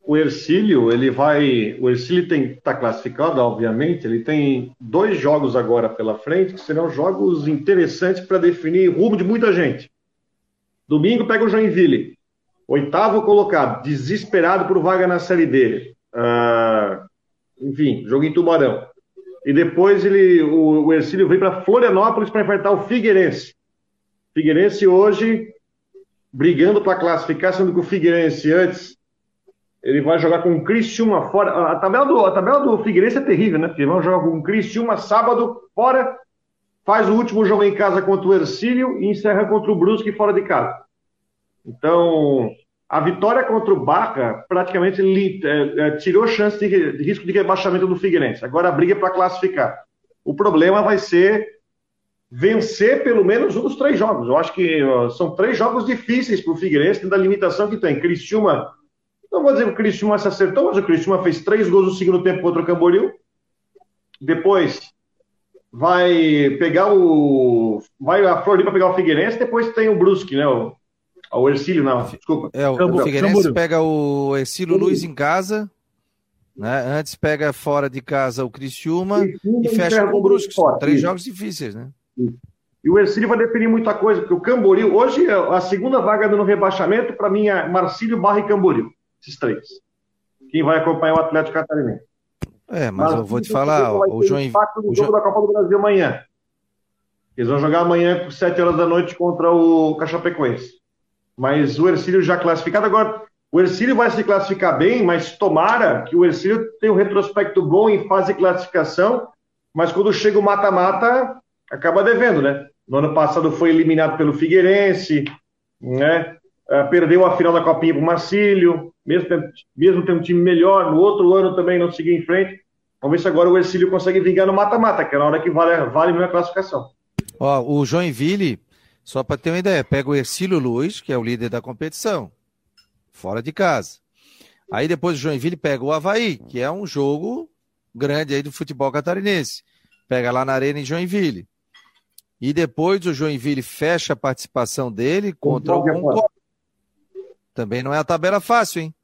O Ercílio, ele vai. O Ercílio tem tá classificado, obviamente. Ele tem dois jogos agora pela frente, que serão jogos interessantes para definir o rumo de muita gente. Domingo pega o Joinville, oitavo colocado, desesperado por vaga na Série D. Uh, enfim, jogo em Tubarão. E depois ele, o, o Ercílio veio para Florianópolis para enfrentar o Figueirense. Figueirense hoje brigando para classificar, sendo que o Figueirense antes ele vai jogar com o Criciúma fora. A tabela do, a tabela do Figueirense é terrível, né? Porque vão jogar com o Criciúma sábado fora, faz o último jogo em casa contra o Ercílio e encerra contra o Brusque fora de casa. Então, a vitória contra o Barra praticamente é, é, tirou chance de, de, risco de rebaixamento do Figueirense. Agora a briga é para classificar. O problema vai ser vencer pelo menos um dos três jogos. Eu acho que ó, são três jogos difíceis para o Figueirense, da limitação que tem. Criciúma, não vou dizer que o Criciúma se acertou, mas o Criciúma fez três gols no segundo tempo contra o Camboriú. Depois vai pegar o. Vai a Floripa pegar o Figueirense, depois tem o Brusque, né? O, o Ercílio, não, desculpa. É, o, o Figueirense pega o Ercílio Luiz em casa, né? Antes pega fora de casa o Criciúma e, e fecha com o Brusque. Três jogos difíceis, né? E o Ercílio vai definir muita coisa, porque o Camboriú, hoje, a segunda vaga no rebaixamento, para mim, é Marcílio, Barra e Camboriú. Esses três. Quem vai acompanhar o Atlético Catarinense. É, mas eu vou te falar, o João. O jogo da Copa do Brasil amanhã. Eles vão jogar amanhã, às 7 horas da noite, contra o Cachapecoense. Mas o Ercílio já classificado. Agora, o Ercílio vai se classificar bem, mas tomara que o Ercílio tenha um retrospecto bom em fase de classificação. Mas quando chega o mata-mata, acaba devendo, né? No ano passado foi eliminado pelo Figueirense, né? É, perdeu a final da Copinha para o Marcílio, mesmo mesmo tendo um time melhor, no outro ano também não seguiu em frente. Vamos ver se agora o Ercílio consegue vingar no mata-mata, que é na hora que vale, vale a classificação. Ó, o Joinville, só para ter uma ideia, pega o Ercílio Luz, que é o líder da competição, fora de casa. Aí depois o Joinville pega o Havaí, que é um jogo grande aí do futebol catarinense. Pega lá na Arena em Joinville. E depois o Joinville fecha a participação dele contra o Concorde. Também não é a tabela fácil, hein?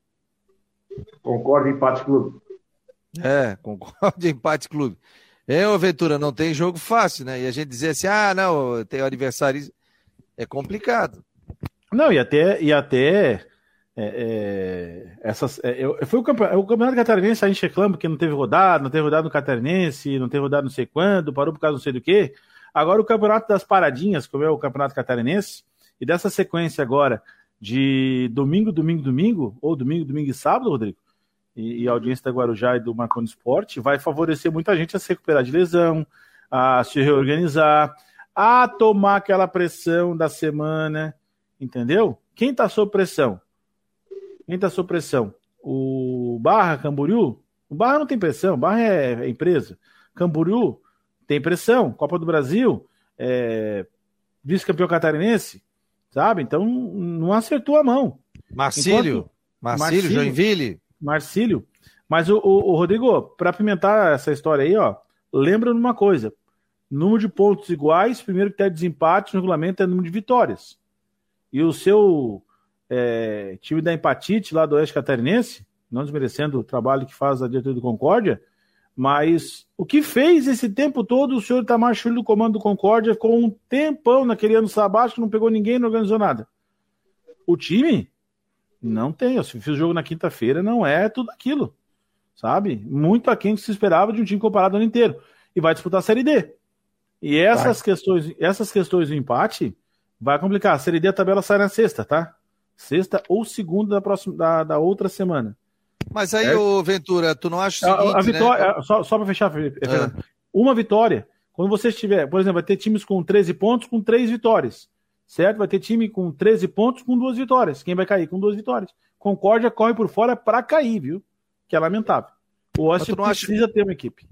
Concorde Empate Clube. É, Concorde Empate Clube. É, ô Ventura, não tem jogo fácil, né? E a gente dizer assim, ah, não, tem o adversário. É complicado. Não, e até, e até é, é, essas, é, foi o campeonato, o campeonato catarinense, a gente reclama que não teve rodada, não teve rodada no catarinense, não teve rodada não sei quando, parou por causa não sei do quê. Agora o campeonato das paradinhas, como é o campeonato catarinense, e dessa sequência agora de domingo, domingo, domingo, ou domingo, domingo e sábado, Rodrigo, e, e a audiência da Guarujá e do Marconi Esporte, vai favorecer muita gente a se recuperar de lesão, a se reorganizar, a tomar aquela pressão da semana, entendeu? Quem está sob pressão? Quem está sob pressão? O Barra, Camboriú? O Barra não tem pressão, o Barra é, é empresa. Camboriú tem pressão. Copa do Brasil, é, vice-campeão catarinense, sabe? Então não acertou a mão. Marcílio, Enquanto, Marcílio, Marcílio, Joinville. Marcílio. Mas o, o, o Rodrigo, para pimentar essa história aí, ó, lembra uma coisa: número de pontos iguais, primeiro que tem desempate no regulamento é número de vitórias. E o seu é, time da empatite lá do Oeste Catarinense, não desmerecendo o trabalho que faz a diretoria do Concórdia, mas o que fez esse tempo todo o senhor Itamar Filho do comando do Concórdia ficou um tempão naquele ano sabático, não pegou ninguém, não organizou nada. O time não tem. Eu fiz o jogo na quinta-feira, não é tudo aquilo. Sabe? Muito aquém que se esperava de um time comparado ano inteiro. E vai disputar a Série D. E essas questões, essas questões do empate vai complicar. A Série D a tabela sai na sexta, tá? Sexta ou segunda da próxima da, da outra semana. Mas aí, é. ô Ventura, tu não acha o seguinte, a, a vitória, né? Só, só para fechar, Felipe, é. uma vitória, quando você estiver, por exemplo, vai ter times com 13 pontos com 3 vitórias, certo? Vai ter time com 13 pontos com duas vitórias. Quem vai cair? Com duas vitórias. Concórdia corre por fora para cair, viu? Que é lamentável. O Oeste precisa acha... ter uma equipe.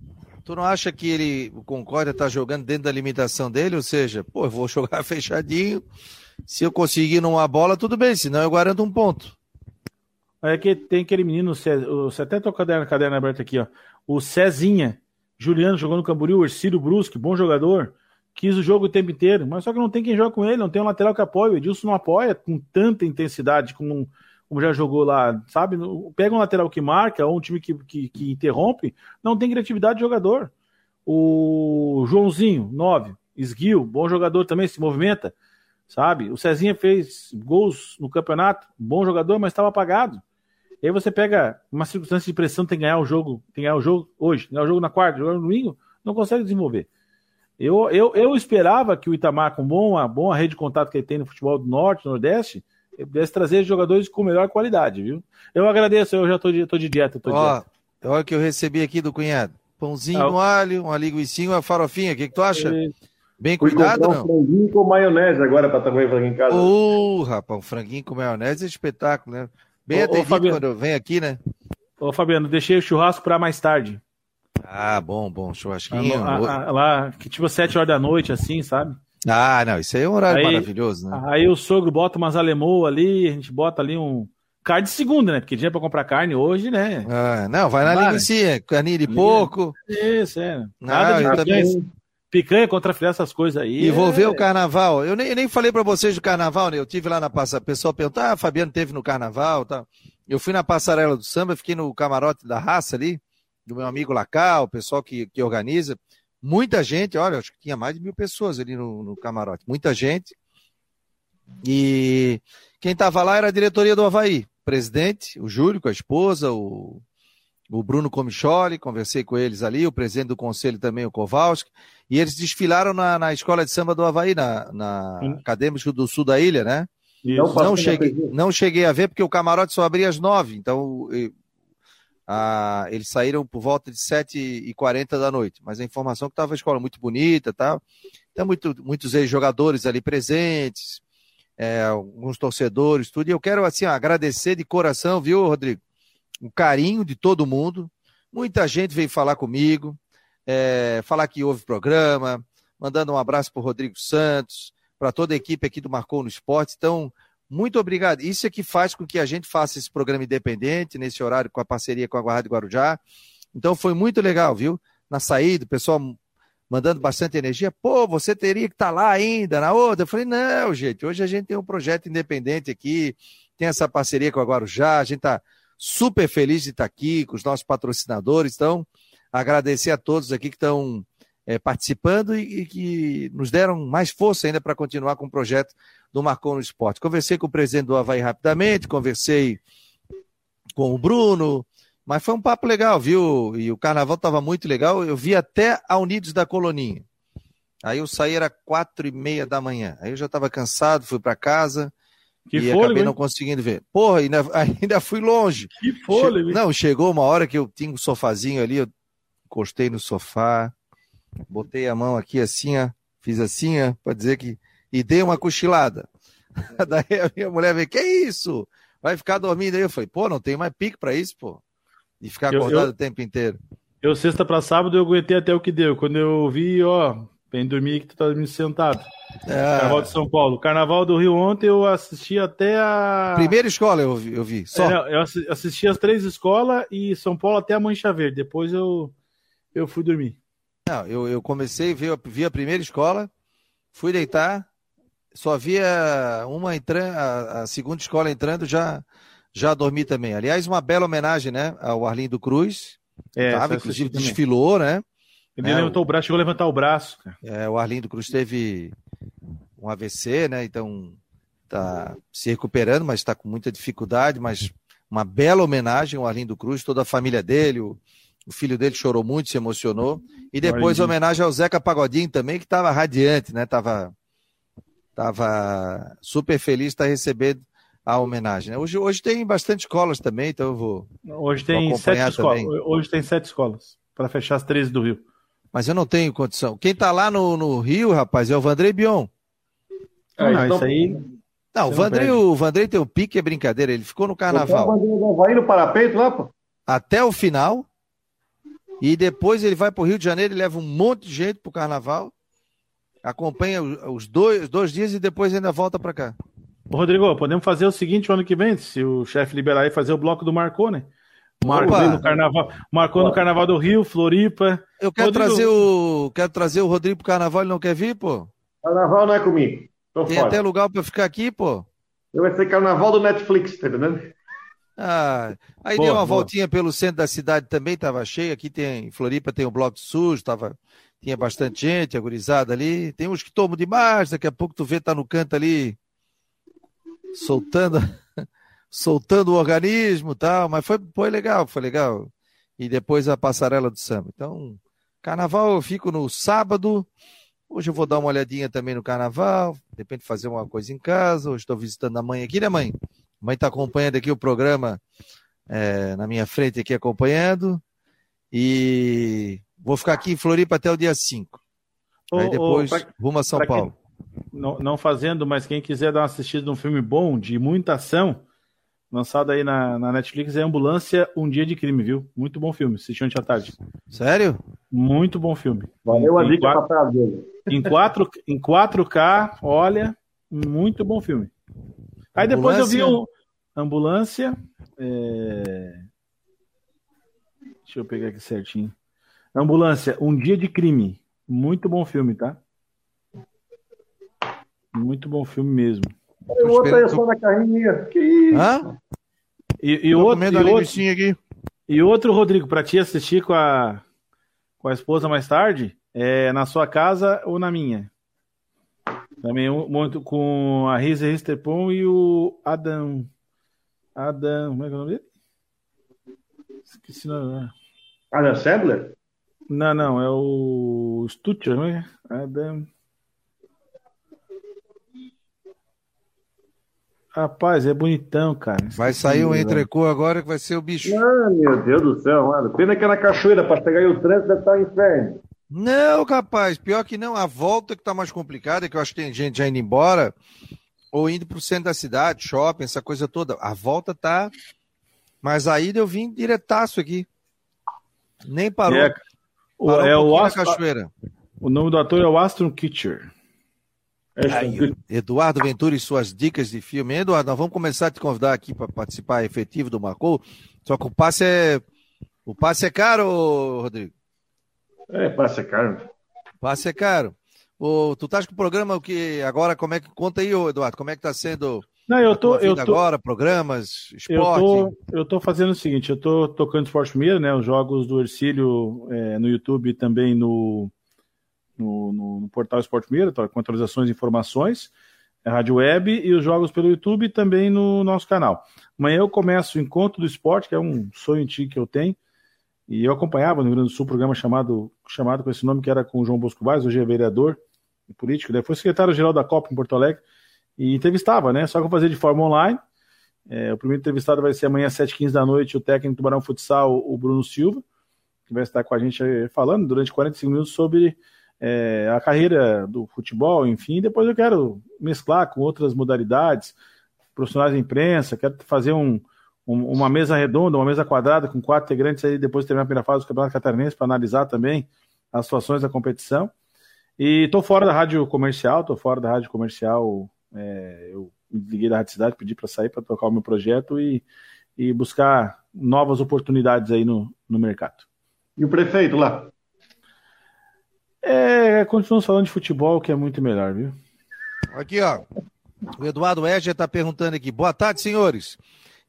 Tu não acha que ele, o Concórdia tá jogando dentro da limitação dele? Ou seja, pô, eu vou jogar fechadinho. Se eu conseguir numa bola, tudo bem, senão eu garanto um ponto. É que tem aquele menino, você até tô com a caderno, aberto aqui, ó. O Cezinha. Juliano jogou no Camboriú, Ercílio Brusque, bom jogador. Quis o jogo o tempo inteiro, mas só que não tem quem joga com ele, não tem um lateral que apoia. O Edilson não apoia com tanta intensidade como, como já jogou lá, sabe? Pega um lateral que marca, ou um time que, que, que interrompe, não tem criatividade de jogador. O Joãozinho, 9, esguio, bom jogador também, se movimenta, sabe? O Cezinha fez gols no campeonato, bom jogador, mas estava apagado. E aí você pega uma circunstância de pressão, tem que ganhar o jogo, tem que ganhar o jogo hoje, ganhar o jogo na quarta, jogar no domingo, não consegue desenvolver. Eu, eu, eu esperava que o Itamar, com bom, a boa rede de contato que ele tem no futebol do Norte, Nordeste, pudesse trazer jogadores com melhor qualidade, viu? Eu agradeço, eu já estou de, tô de dieta. Tô de Ó, dieta. olha o que eu recebi aqui do cunhado. Pãozinho ah, no alho, uma linguiça, uma farofinha. O que, que tu acha? É... Bem cuidado, não? Um franguinho com maionese agora para também fazer em casa. Ô, uh, rapaz, um franguinho com maionese é espetáculo, né? Bem ô, atendido quando vem aqui, né? Ô, Fabiano, deixei o churrasco para mais tarde. Ah, bom, bom, churrasquinho. A, a, lá, que tipo sete horas da noite, assim, sabe? Ah, não, isso aí é um horário aí, maravilhoso, né? Aí o sogro bota umas alemoa ali, a gente bota ali um. Carne de segunda, né? Porque dia para comprar carne hoje, né? Ah, não, vai na Vale. linguiça, carninha de pouco. Isso, é. Nada não, de também... picanha contra filé, essas coisas aí. E vou é... ver o carnaval. Eu nem, nem falei para vocês do carnaval, né? Eu tive lá na passarela, o pessoal perguntou, ah, Fabiano teve no carnaval tal. Eu fui na passarela do samba, fiquei no camarote da raça ali, do meu amigo Lacal, o pessoal que, que organiza. Muita gente, olha, acho que tinha mais de mil pessoas ali no, no camarote, muita gente. E quem estava lá era a diretoria do Havaí, o presidente, o Júlio com a esposa, o, o Bruno Comicholi, conversei com eles ali, o presidente do conselho também, o Kowalski, e eles desfilaram na, na escola de samba do Havaí, na, na. Acadêmico do Sul da ilha, né? Não, não, cheguei, não cheguei a ver porque o camarote só abria às nove, então eu, a, eles saíram por volta de sete e quarenta da noite, mas a informação é que estava a escola muito bonita, tá? Então muito, muitos ex-jogadores ali presentes, é, alguns torcedores, tudo, e eu quero assim agradecer de coração, viu, Rodrigo? O carinho de todo mundo, muita gente veio falar comigo, é, falar que houve programa, mandando um abraço para Rodrigo Santos, para toda a equipe aqui do Marcou no Esporte. Então, muito obrigado. Isso é que faz com que a gente faça esse programa independente, nesse horário com a parceria com a Guarda Guarujá. Então, foi muito legal, viu? Na saída, o pessoal mandando bastante energia. Pô, você teria que estar tá lá ainda, na outra. Eu falei, não, gente, hoje a gente tem um projeto independente aqui, tem essa parceria com a Guarujá, a gente está super feliz de estar tá aqui com os nossos patrocinadores. Então, agradecer a todos aqui que estão é, participando e, e, que nos deram mais força ainda para continuar com o projeto do Marcon no Esporte. Conversei com o presidente do Havaí rapidamente, conversei com o Bruno, mas foi um papo legal, viu? E o carnaval estava muito legal. Eu vi até a Unidos da Coloninha. Aí eu saí, era quatro e meia da manhã. Aí eu já estava cansado, fui para casa. Que e fôlego, acabei não conseguindo ver. Porra, ainda, ainda fui longe. Que fôlego. Che... Não, chegou uma hora que eu tinha um sofazinho ali, eu encostei no sofá, botei a mão aqui assim, ó, fiz assim, ó, para dizer que. E dei uma cochilada. Daí a minha mulher veio, que isso? Vai ficar dormindo aí? Eu falei, pô, não tem mais pique para isso, pô. E ficar acordado eu, eu, o tempo inteiro. Eu, sexta para sábado, eu aguentei até o que deu. Quando eu vi, ó, vem dormir que tu tá dormindo sentado. É... Carnaval de São Paulo. Carnaval do Rio ontem eu assisti até a. Primeira escola eu vi. Eu, vi. Só. É, eu assisti as três escolas e São Paulo até a Mancha Verde. Depois eu, eu fui dormir. Não, eu, eu comecei, vi, vi a primeira escola, fui deitar, só via uma entrando, a, a, segunda escola entrando, já, já dormi também. Aliás, uma bela homenagem, né, ao Arlindo Cruz. É, Tava, inclusive, desfilou, né? Ele é, levantou o braço, chegou a levantar o braço. É, o Arlindo Cruz teve um AVC, né? Então tá se recuperando, mas está com muita dificuldade, mas uma bela homenagem ao Arlindo Cruz, toda a família dele, o, o filho dele chorou muito, se emocionou. E depois homenagem ao Zeca Pagodinho também, que estava radiante, né? Tava, tava super feliz de estar recebendo a homenagem. Né? Hoje, hoje tem bastante escolas também, então eu vou. Hoje tem vou sete escolas. Hoje tem sete escolas para fechar as 13 do Rio. Mas eu não tenho condição. Quem está lá no, no Rio, rapaz, é o Vandrei Bion. Ah, não, isso aí. Não, o Vandrei, o Vandrei tem o pique, é brincadeira. Ele ficou no carnaval. Vai no parapeito lá, pô? Até o final. E depois ele vai para o Rio de Janeiro e leva um monte de gente para o carnaval. Acompanha os dois, dois dias e depois ainda volta para cá. Ô, Rodrigo, podemos fazer o seguinte o ano que vem, se o chefe liberar aí, fazer o bloco do Marcou, né? Marcou no carnaval, marcou no carnaval do Rio, Floripa. Eu quero Rodrigo... trazer o quero trazer o Rodrigo pro carnaval, ele não quer vir, pô? Carnaval não é comigo. Tô Tem fora. até lugar para ficar aqui, pô. Eu vai ser carnaval do Netflix, tá entendendo? Ah, aí boa, deu uma boa. voltinha pelo centro da cidade também, estava cheio. Aqui tem, Floripa tem o Bloco Sujo, tava, tinha bastante gente, agorizada ali. Tem uns que tomam demais, daqui a pouco tu vê, tá no canto ali, soltando, soltando o organismo tal, mas foi, foi legal, foi legal. E depois a passarela do samba. Então, carnaval eu fico no sábado. Hoje eu vou dar uma olhadinha também no carnaval, de repente fazer uma coisa em casa. Hoje estou visitando a mãe aqui, né, mãe? Mãe está acompanhando aqui o programa é, na minha frente aqui acompanhando. E vou ficar aqui em Floripa até o dia 5. Aí depois pra, rumo a São Paulo. Não, não, fazendo, mas quem quiser dar uma assistida num filme bom, de muita ação, lançado aí na, na Netflix, é Ambulância, Um Dia de Crime, viu? Muito bom filme, assisti ontem à tarde. Sério? Muito bom filme. Valeu a dica em, 4, em 4K, olha, muito bom filme. Aí depois eu vi o Ambulância. É... Deixa eu pegar aqui certinho. Ambulância, Um Dia de Crime. Muito bom filme, tá? Muito bom filme mesmo. O outro é só na carrinha. Que isso? Hã? E, e outro, e outro, aqui. e outro, Rodrigo, para te assistir com a, com a esposa mais tarde, É, na sua casa ou na minha? Também muito com a Risa Risterpon e o Adam. Adam. Como é que é o nome dele? Esqueci o nome. Adam Sandler? Não, não, é o Stutcher, não é? Adam. Rapaz, é bonitão, cara. Vai sair um entrecô agora que vai ser o bicho. Ah, meu Deus do céu, mano. Pena que é na cachoeira, para pegar aí o trânsito deve estar um inferno. Não, rapaz, pior que não. A volta que tá mais complicada, que eu acho que tem gente já indo embora, ou indo pro centro da cidade, shopping, essa coisa toda. A volta tá. Mas aí eu vim diretaço aqui. Nem parou. É, parou é um o Astro... cachoeira. O nome do ator é o Aston Kutcher. Aí, Eduardo Ventura e suas dicas de filme. Eduardo, nós vamos começar a te convidar aqui para participar efetivo do Marcou. Só que o passe é. O passe é caro, Rodrigo. É, passe é caro. Passe é caro. O, tu estás com o programa o que agora, como é que. Conta aí, Eduardo, como é que está sendo. Não, eu tô, eu tô agora, programas, esporte. Eu tô, eu tô fazendo o seguinte, eu tô tocando Esporte Primeiro, né? Os jogos do Ercílio é, no YouTube e também no, no, no, no portal Esporte Primeiro, tá, com atualizações e informações, a Rádio Web e os jogos pelo YouTube e também no nosso canal. Amanhã eu começo o Encontro do Esporte, que é um sonho antigo que eu tenho, e eu acompanhava no Rio Grande do Sul um programa chamado, chamado com esse nome, que era com o João Bosco Vaz, hoje é vereador e político, né? foi secretário-geral da Copa em Porto Alegre, e entrevistava, né? Só que eu fazia de forma online. É, o primeiro entrevistado vai ser amanhã às 7h15 da noite, o técnico do Barão Futsal, o Bruno Silva, que vai estar com a gente falando durante 45 minutos sobre é, a carreira do futebol, enfim. Depois eu quero mesclar com outras modalidades, profissionais da imprensa, quero fazer um, uma mesa redonda, uma mesa quadrada com quatro integrantes aí depois de terminar a primeira fase do Campeonato Catarinense para analisar também as situações da competição. E estou fora da rádio comercial, estou fora da rádio comercial é, eu me liguei da Rádio Cidade, pedi para sair para tocar o meu projeto e, e buscar novas oportunidades aí no, no mercado. E o prefeito lá? É, continuamos falando de futebol, que é muito melhor, viu? Aqui, ó. O Eduardo Eger está perguntando aqui. Boa tarde, senhores.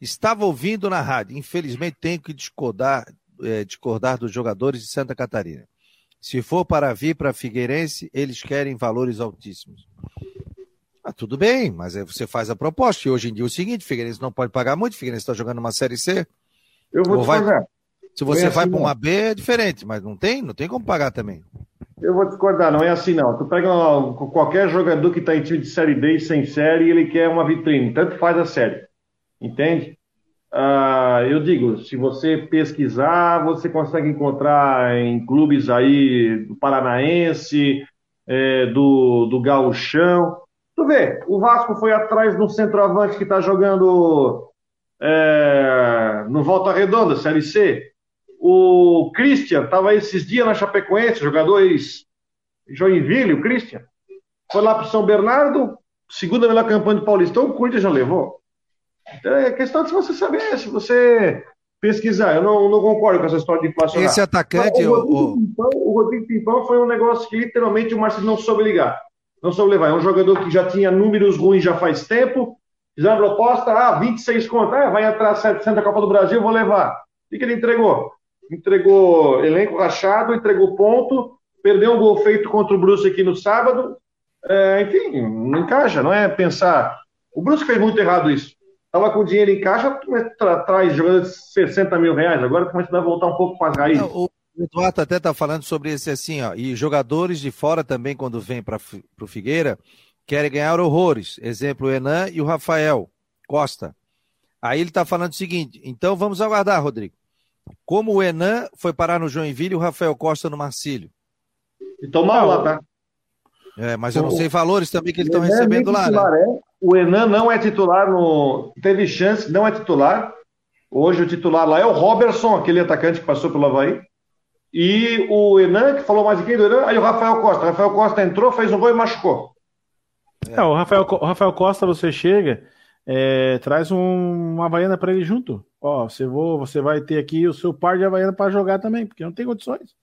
Estava ouvindo na rádio. Infelizmente, tenho que discordar, é, discordar dos jogadores de Santa Catarina. Se for para vir para Figueirense, eles querem valores altíssimos. Ah, tudo bem, mas aí você faz a proposta. E hoje em dia é o seguinte: Figueirense não pode pagar muito, Figueirense está jogando uma Série C. Eu vou te vai... Se você é vai assim, para uma B, é diferente, mas não tem, não tem como pagar também. Eu vou discordar, não é assim não. Tu pega qualquer jogador que está em time de Série D e sem série ele quer uma vitrine, tanto faz a série. Entende? Ah, eu digo, se você pesquisar, você consegue encontrar em clubes aí do Paranaense, é, do, do Gauchão, Tu vê, o Vasco foi atrás de um centroavante que está jogando é, no Volta Redonda, Série C. O Christian estava esses dias na Chapecoense, jogador ex Joinville, o Christian. Foi lá para São Bernardo, segunda melhor campanha do Paulistão, o Corinthians já levou. Então é questão de você saber, se você pesquisar. Eu não, não concordo com essa história de inflacionar. Esse atacante... o, Rodrigo o... Pimpão, o Rodrigo Pimpão foi um negócio que literalmente o Marcelo não soube ligar não soube levar. É um jogador que já tinha números ruins já faz tempo. Fizeram proposta, ah, 26 contas, ah, vai entrar 700 da Copa do Brasil, vou levar. O que ele entregou? Entregou elenco rachado, entregou ponto, perdeu um gol feito contra o Bruce aqui no sábado. É, enfim, não encaixa, não é pensar. O Bruce fez muito errado isso. Estava com dinheiro em caixa, traz jogador de 60 mil reais, agora começa a voltar um pouco com as raízes. O Eduardo até está falando sobre esse assim, ó, e jogadores de fora também, quando vêm para o Figueira, querem ganhar horrores. Exemplo, o Enan e o Rafael Costa. Aí ele está falando o seguinte, então vamos aguardar, Rodrigo. Como o Enan foi parar no Joinville e o Rafael Costa no Marcílio. Então mal lá, tá? É, mas eu não sei valores também que eles estão recebendo lá, né? O Enan não é titular no. Teve chance, não é titular. Hoje o titular lá é o Robertson, aquele atacante que passou pelo Havaí. E o Enan, que falou mais aqui do Enan, aí o Rafael Costa. O Rafael Costa entrou, fez um gol e machucou. É, o, Rafael, o Rafael Costa, você chega, é, traz um, uma Havaiana para ele junto. Ó, você, vou, você vai ter aqui o seu par de Havaiana para jogar também, porque não tem condições.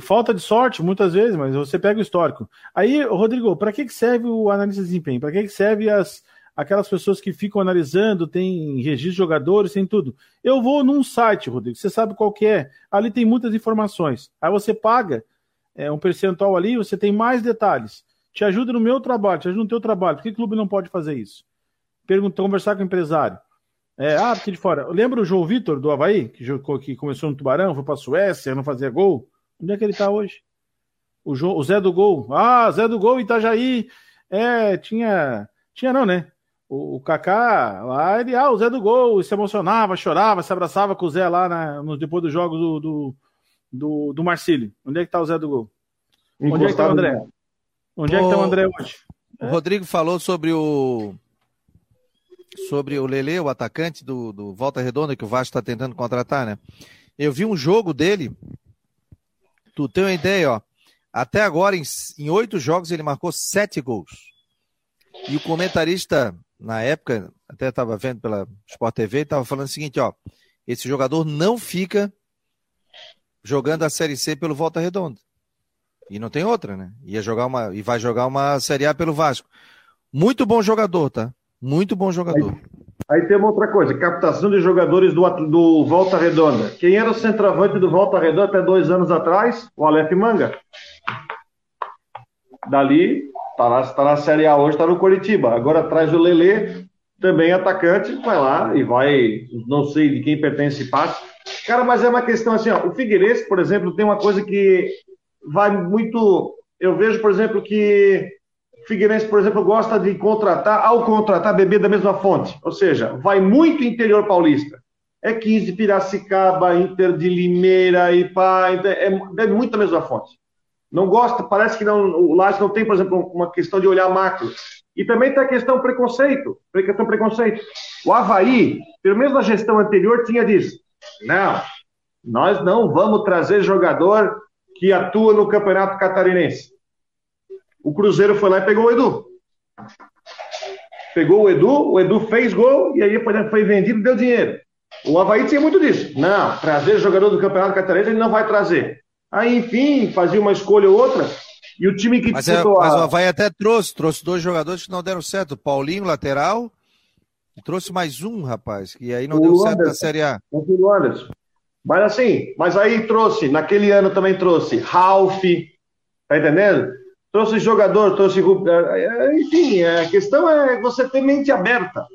Falta de sorte, muitas vezes, mas você pega o histórico. Aí, Rodrigo, para que serve o analista de desempenho? Para que serve as, aquelas pessoas que ficam analisando, tem registro de jogadores, tem tudo. Eu vou num site, Rodrigo, você sabe qual que é. Ali tem muitas informações. Aí você paga é, um percentual ali, você tem mais detalhes. Te ajuda no meu trabalho, te ajuda no teu trabalho. Por que clube não pode fazer isso? Pergunta, conversar com o empresário. É, ah, porque de fora. Lembra o João Vitor do Havaí, que, que começou no Tubarão, foi para a Suécia, não fazia gol? Onde é que ele está hoje? O, João, o Zé do Gol. Ah, Zé do Gol, Itajaí. É, tinha. Tinha não, né? O, o Kaká, lá, ele, ah, o Zé do Gol, se emocionava, chorava, se abraçava com o Zé lá na, no, depois do jogo do, do, do, do Marcílio. Onde é que tá o Zé do Gol? Onde é que tá o André? Onde é que tá o André hoje? O Rodrigo falou sobre o sobre o Lele, o atacante do, do Volta Redonda que o Vasco está tentando contratar, né? Eu vi um jogo dele. Tu tem uma ideia, ó. Até agora, em oito jogos, ele marcou sete gols. E o comentarista, na época, até estava vendo pela Sport TV, estava falando o seguinte, ó. Esse jogador não fica jogando a Série C pelo Volta Redonda. E não tem outra, né? Ia jogar uma, e vai jogar uma Série A pelo Vasco. Muito bom jogador, tá? Muito bom jogador. Aí, aí tem uma outra coisa, captação de jogadores do, do Volta Redonda. Quem era o centroavante do Volta Redonda até dois anos atrás? O Aleph Manga. Dali, tá lá, tá na Série A hoje, tá no Coritiba. Agora traz o Lelê, também atacante, vai lá e vai, não sei de quem pertence passe. Cara, mas é uma questão assim, ó, o Figueirense, por exemplo, tem uma coisa que vai muito. Eu vejo, por exemplo, que Figueirense, por exemplo, gosta de contratar, ao contratar, beber da mesma fonte. Ou seja, vai muito interior paulista. É 15 de Piracicaba, Inter de Limeira e pá, é, bebe muito da mesma fonte. Não gosta, parece que não, o Lages não tem, por exemplo, uma questão de olhar macro. E também tem a questão preconceito, questão preconceito. O Havaí, pelo menos na gestão anterior, tinha disso. Não, nós não vamos trazer jogador que atua no Campeonato Catarinense. O Cruzeiro foi lá e pegou o Edu. Pegou o Edu, o Edu fez gol e aí foi vendido e deu dinheiro. O Havaí tinha muito disso. Não, trazer jogador do Campeonato Catarinense ele não vai trazer. Aí, enfim, fazia uma escolha ou outra. E o time que mas, é, mas o Havaí até trouxe, trouxe dois jogadores que não deram certo. Paulinho, lateral, e trouxe mais um, rapaz, que aí não o deu Anderson, certo na Série A. O Anderson. Mas assim, mas aí trouxe, naquele ano também trouxe Ralph, tá entendendo? Trouxe jogador, trouxe. É, é, enfim, a questão é você ter mente aberta.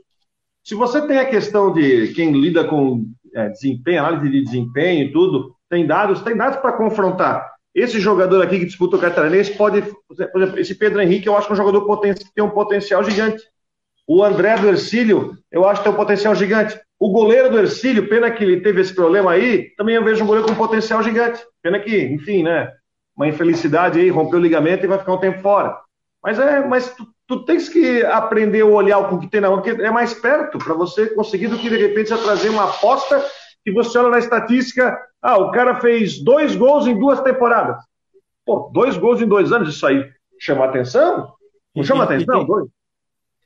Se você tem a questão de quem lida com é, desempenho, análise de desempenho e tudo, tem dados, tem dados para confrontar. Esse jogador aqui que disputa o Catarinense pode, por exemplo, esse Pedro Henrique, eu acho que é um jogador que tem um potencial gigante. O André do Ercílio, eu acho que tem um potencial gigante. O goleiro do Ercílio, pena que ele teve esse problema aí, também eu vejo um goleiro com potencial gigante. Pena que, enfim, né? Uma infelicidade aí, rompeu o ligamento e vai ficar um tempo fora. Mas é, mas tu, tu tens que aprender a olhar o que tem na mão, porque é mais perto para você conseguir do que de repente você trazer uma aposta que você olha na estatística, ah, o cara fez dois gols em duas temporadas. Pô, dois gols em dois anos, isso aí chama atenção? Não chama e, atenção? E tem,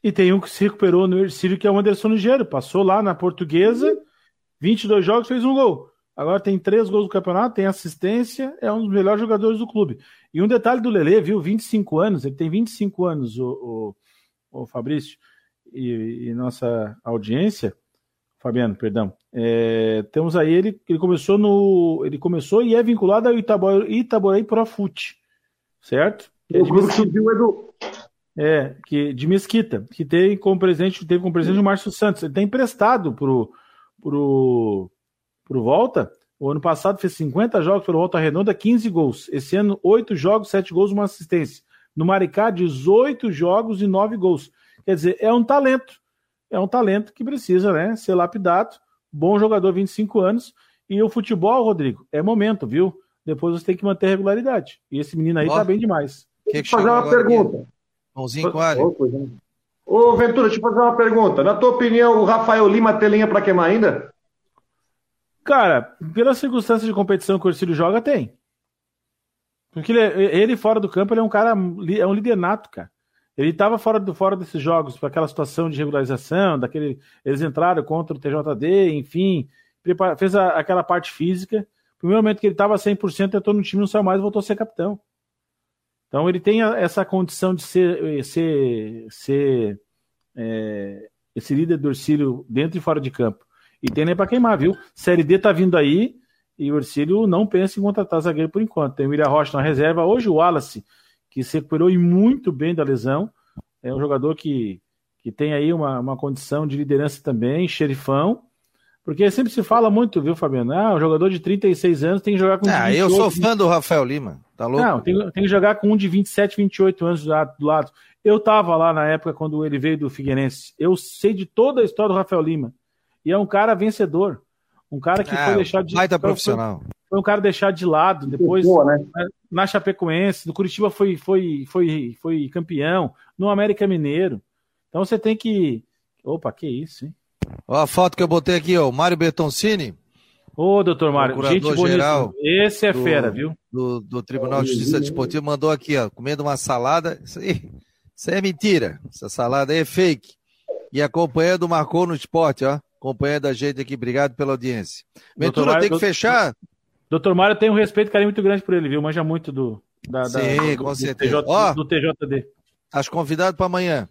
e tem um que se recuperou no Ercílio, que é o Anderson Ligeiro. Passou lá na Portuguesa, 22 jogos, fez um gol. Agora tem três gols no campeonato, tem assistência, é um dos melhores jogadores do clube. E um detalhe do Lele, viu? 25 anos, ele tem 25 anos, o, o, o Fabrício, e, e, nossa audiência, Fabiano, perdão. É, temos aí ele, ele começou no. Ele começou e é vinculado ao Itaboraí, Itaboraí Profute, certo? É o grupo subiu Edu. É, que, de Mesquita, que tem como presente, teve como presente o Márcio Santos. Ele tem emprestado pro, pro por volta. O ano passado fez 50 jogos pelo Volta Redonda, 15 gols. Esse ano, 8 jogos, 7 gols, uma assistência. No Maricá, 18 jogos e 9 gols. Quer dizer, é um talento. É um talento que precisa né, ser lapidado. Bom jogador, 25 anos. E o futebol, Rodrigo, é momento, viu? Depois você tem que manter regularidade. E esse menino aí Ó, tá bem demais. Deixa eu fazer uma pergunta. Mãozinho alho. Ô, Ventura, deixa eu fazer uma pergunta. Na tua opinião, o Rafael Lima tem linha para queimar ainda? Cara, pela circunstância de competição que o Ercílio joga, tem. Porque ele, ele, fora do campo, ele é um cara, é um líder nato, cara. Ele estava fora, do, fora desses jogos, para aquela situação de regularização, daquele, eles entraram contra o TJD, enfim, fez a, aquela parte física. No primeiro momento que ele estava 100%, entrou no time, não saiu mais, voltou a ser capitão. Então ele tem essa condição de ser, ser, ser é, esse líder do Ercílio dentro e fora de campo. E tem nem para queimar, viu? Série D tá vindo aí e o Ercílio não pensa em contratar zagueiro por enquanto. Tem o William Rocha na reserva. Hoje o Wallace, que se recuperou e muito bem da lesão, é um jogador que, que tem aí uma, uma condição de liderança também, xerifão. Porque sempre se fala muito, viu, Fabiano? Ah, o jogador de 36 anos tem que jogar com. Ah, 28, eu sou fã do Rafael Lima, tá louco? Não, tem, tem que jogar com um de 27, 28 anos do lado. Eu tava lá na época quando ele veio do Figueirense. Eu sei de toda a história do Rafael Lima. E é um cara vencedor. Um cara que ah, foi deixado de. Baita profissional. Foi, foi, um cara deixado de lado. Depois, Boa, né? na Chapecoense, no Curitiba foi, foi, foi, foi campeão. No América Mineiro. Então você tem que. Opa, que isso, hein? Ó a foto que eu botei aqui, ó. O Mário Bertoncini. Ô, doutor Mário, gente bonita. Esse é do, fera, viu? Do, do Tribunal de Justiça Desportiva mandou aqui, ó, comendo uma salada. Isso aí, isso aí é mentira. Essa salada aí é fake. E acompanhando Marcou no Esporte, ó. Acompanhando a gente aqui. Obrigado pela audiência. Ventura, Mário, tem que fechar. Doutor Mário tem um respeito e carinho muito grande por ele, viu? Manja muito do, da, Sim, da, do, com certeza. TJ, ó, do TJD. Estás convidado para amanhã.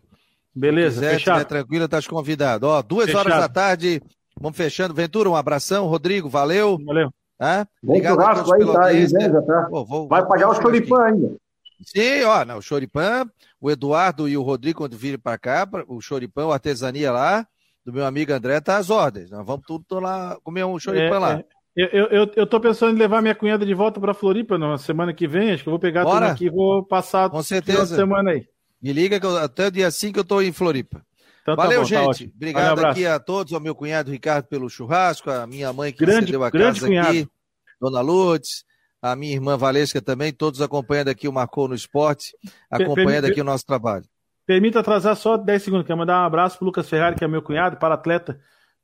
Beleza, quiser, fechado. Se tranquilo, estás convidado. Ó, duas fechado. horas da tarde, vamos fechando. Ventura, um abração. Rodrigo, valeu. Valeu. Ah, obrigado aí, tá, aí, né, tá. Pô, vou, Vai pagar o choripã ainda. Sim, ó, não, o choripã, o Eduardo e o Rodrigo, quando virem para cá, o choripã, o artesania lá, do meu amigo André, tá às ordens. Nós vamos tudo lá comer um choripã é, lá. É. Eu, eu, eu tô pensando em levar minha cunhada de volta para Floripa na semana que vem. Acho que eu vou pegar tudo aqui e vou passar Com certeza. semana aí. Me liga que eu, até o dia 5 eu estou em Floripa. Então, tá Valeu, tá bom, gente. Tá Obrigado um aqui a todos, ao meu cunhado Ricardo pelo churrasco, a minha mãe que grande, a grande casa cunhado. aqui, Dona Lourdes, a minha irmã Valesca também, todos acompanhando aqui o Marcou no Esporte, acompanhando aqui o nosso trabalho. Permita atrasar só 10 segundos, quero mandar um abraço para Lucas Ferrari, que é meu cunhado, para atleta.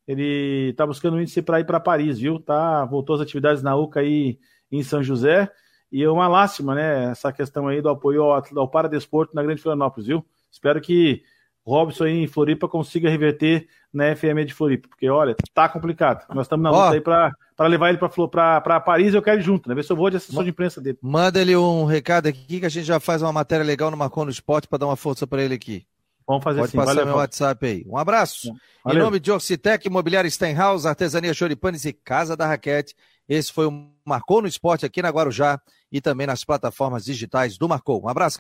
Ele está buscando um índice para ir para Paris, viu? Tá, voltou às atividades na UCA aí em São José. E é uma lástima, né? Essa questão aí do apoio ao, ao Paradesporto na Grande Florianópolis, viu? Espero que Robson aí em Floripa consiga reverter na FM de Floripa, porque olha, tá complicado. Nós estamos na luta aí para levar ele para Paris eu quero ir junto, né? Ver se eu vou de assessor de imprensa dele. Manda ele um recado aqui que a gente já faz uma matéria legal no Marcon no Esporte para dar uma força para ele aqui. Vamos fazer Pode assim. passar Valeu, meu WhatsApp aí. Um abraço. Valeu. Em nome de Orcitec, Imobiliária Stenhouse, Artesania Choripanes e Casa da Raquete. Esse foi o Marcou no Esporte aqui na Guarujá e também nas plataformas digitais do Marcou. Um abraço.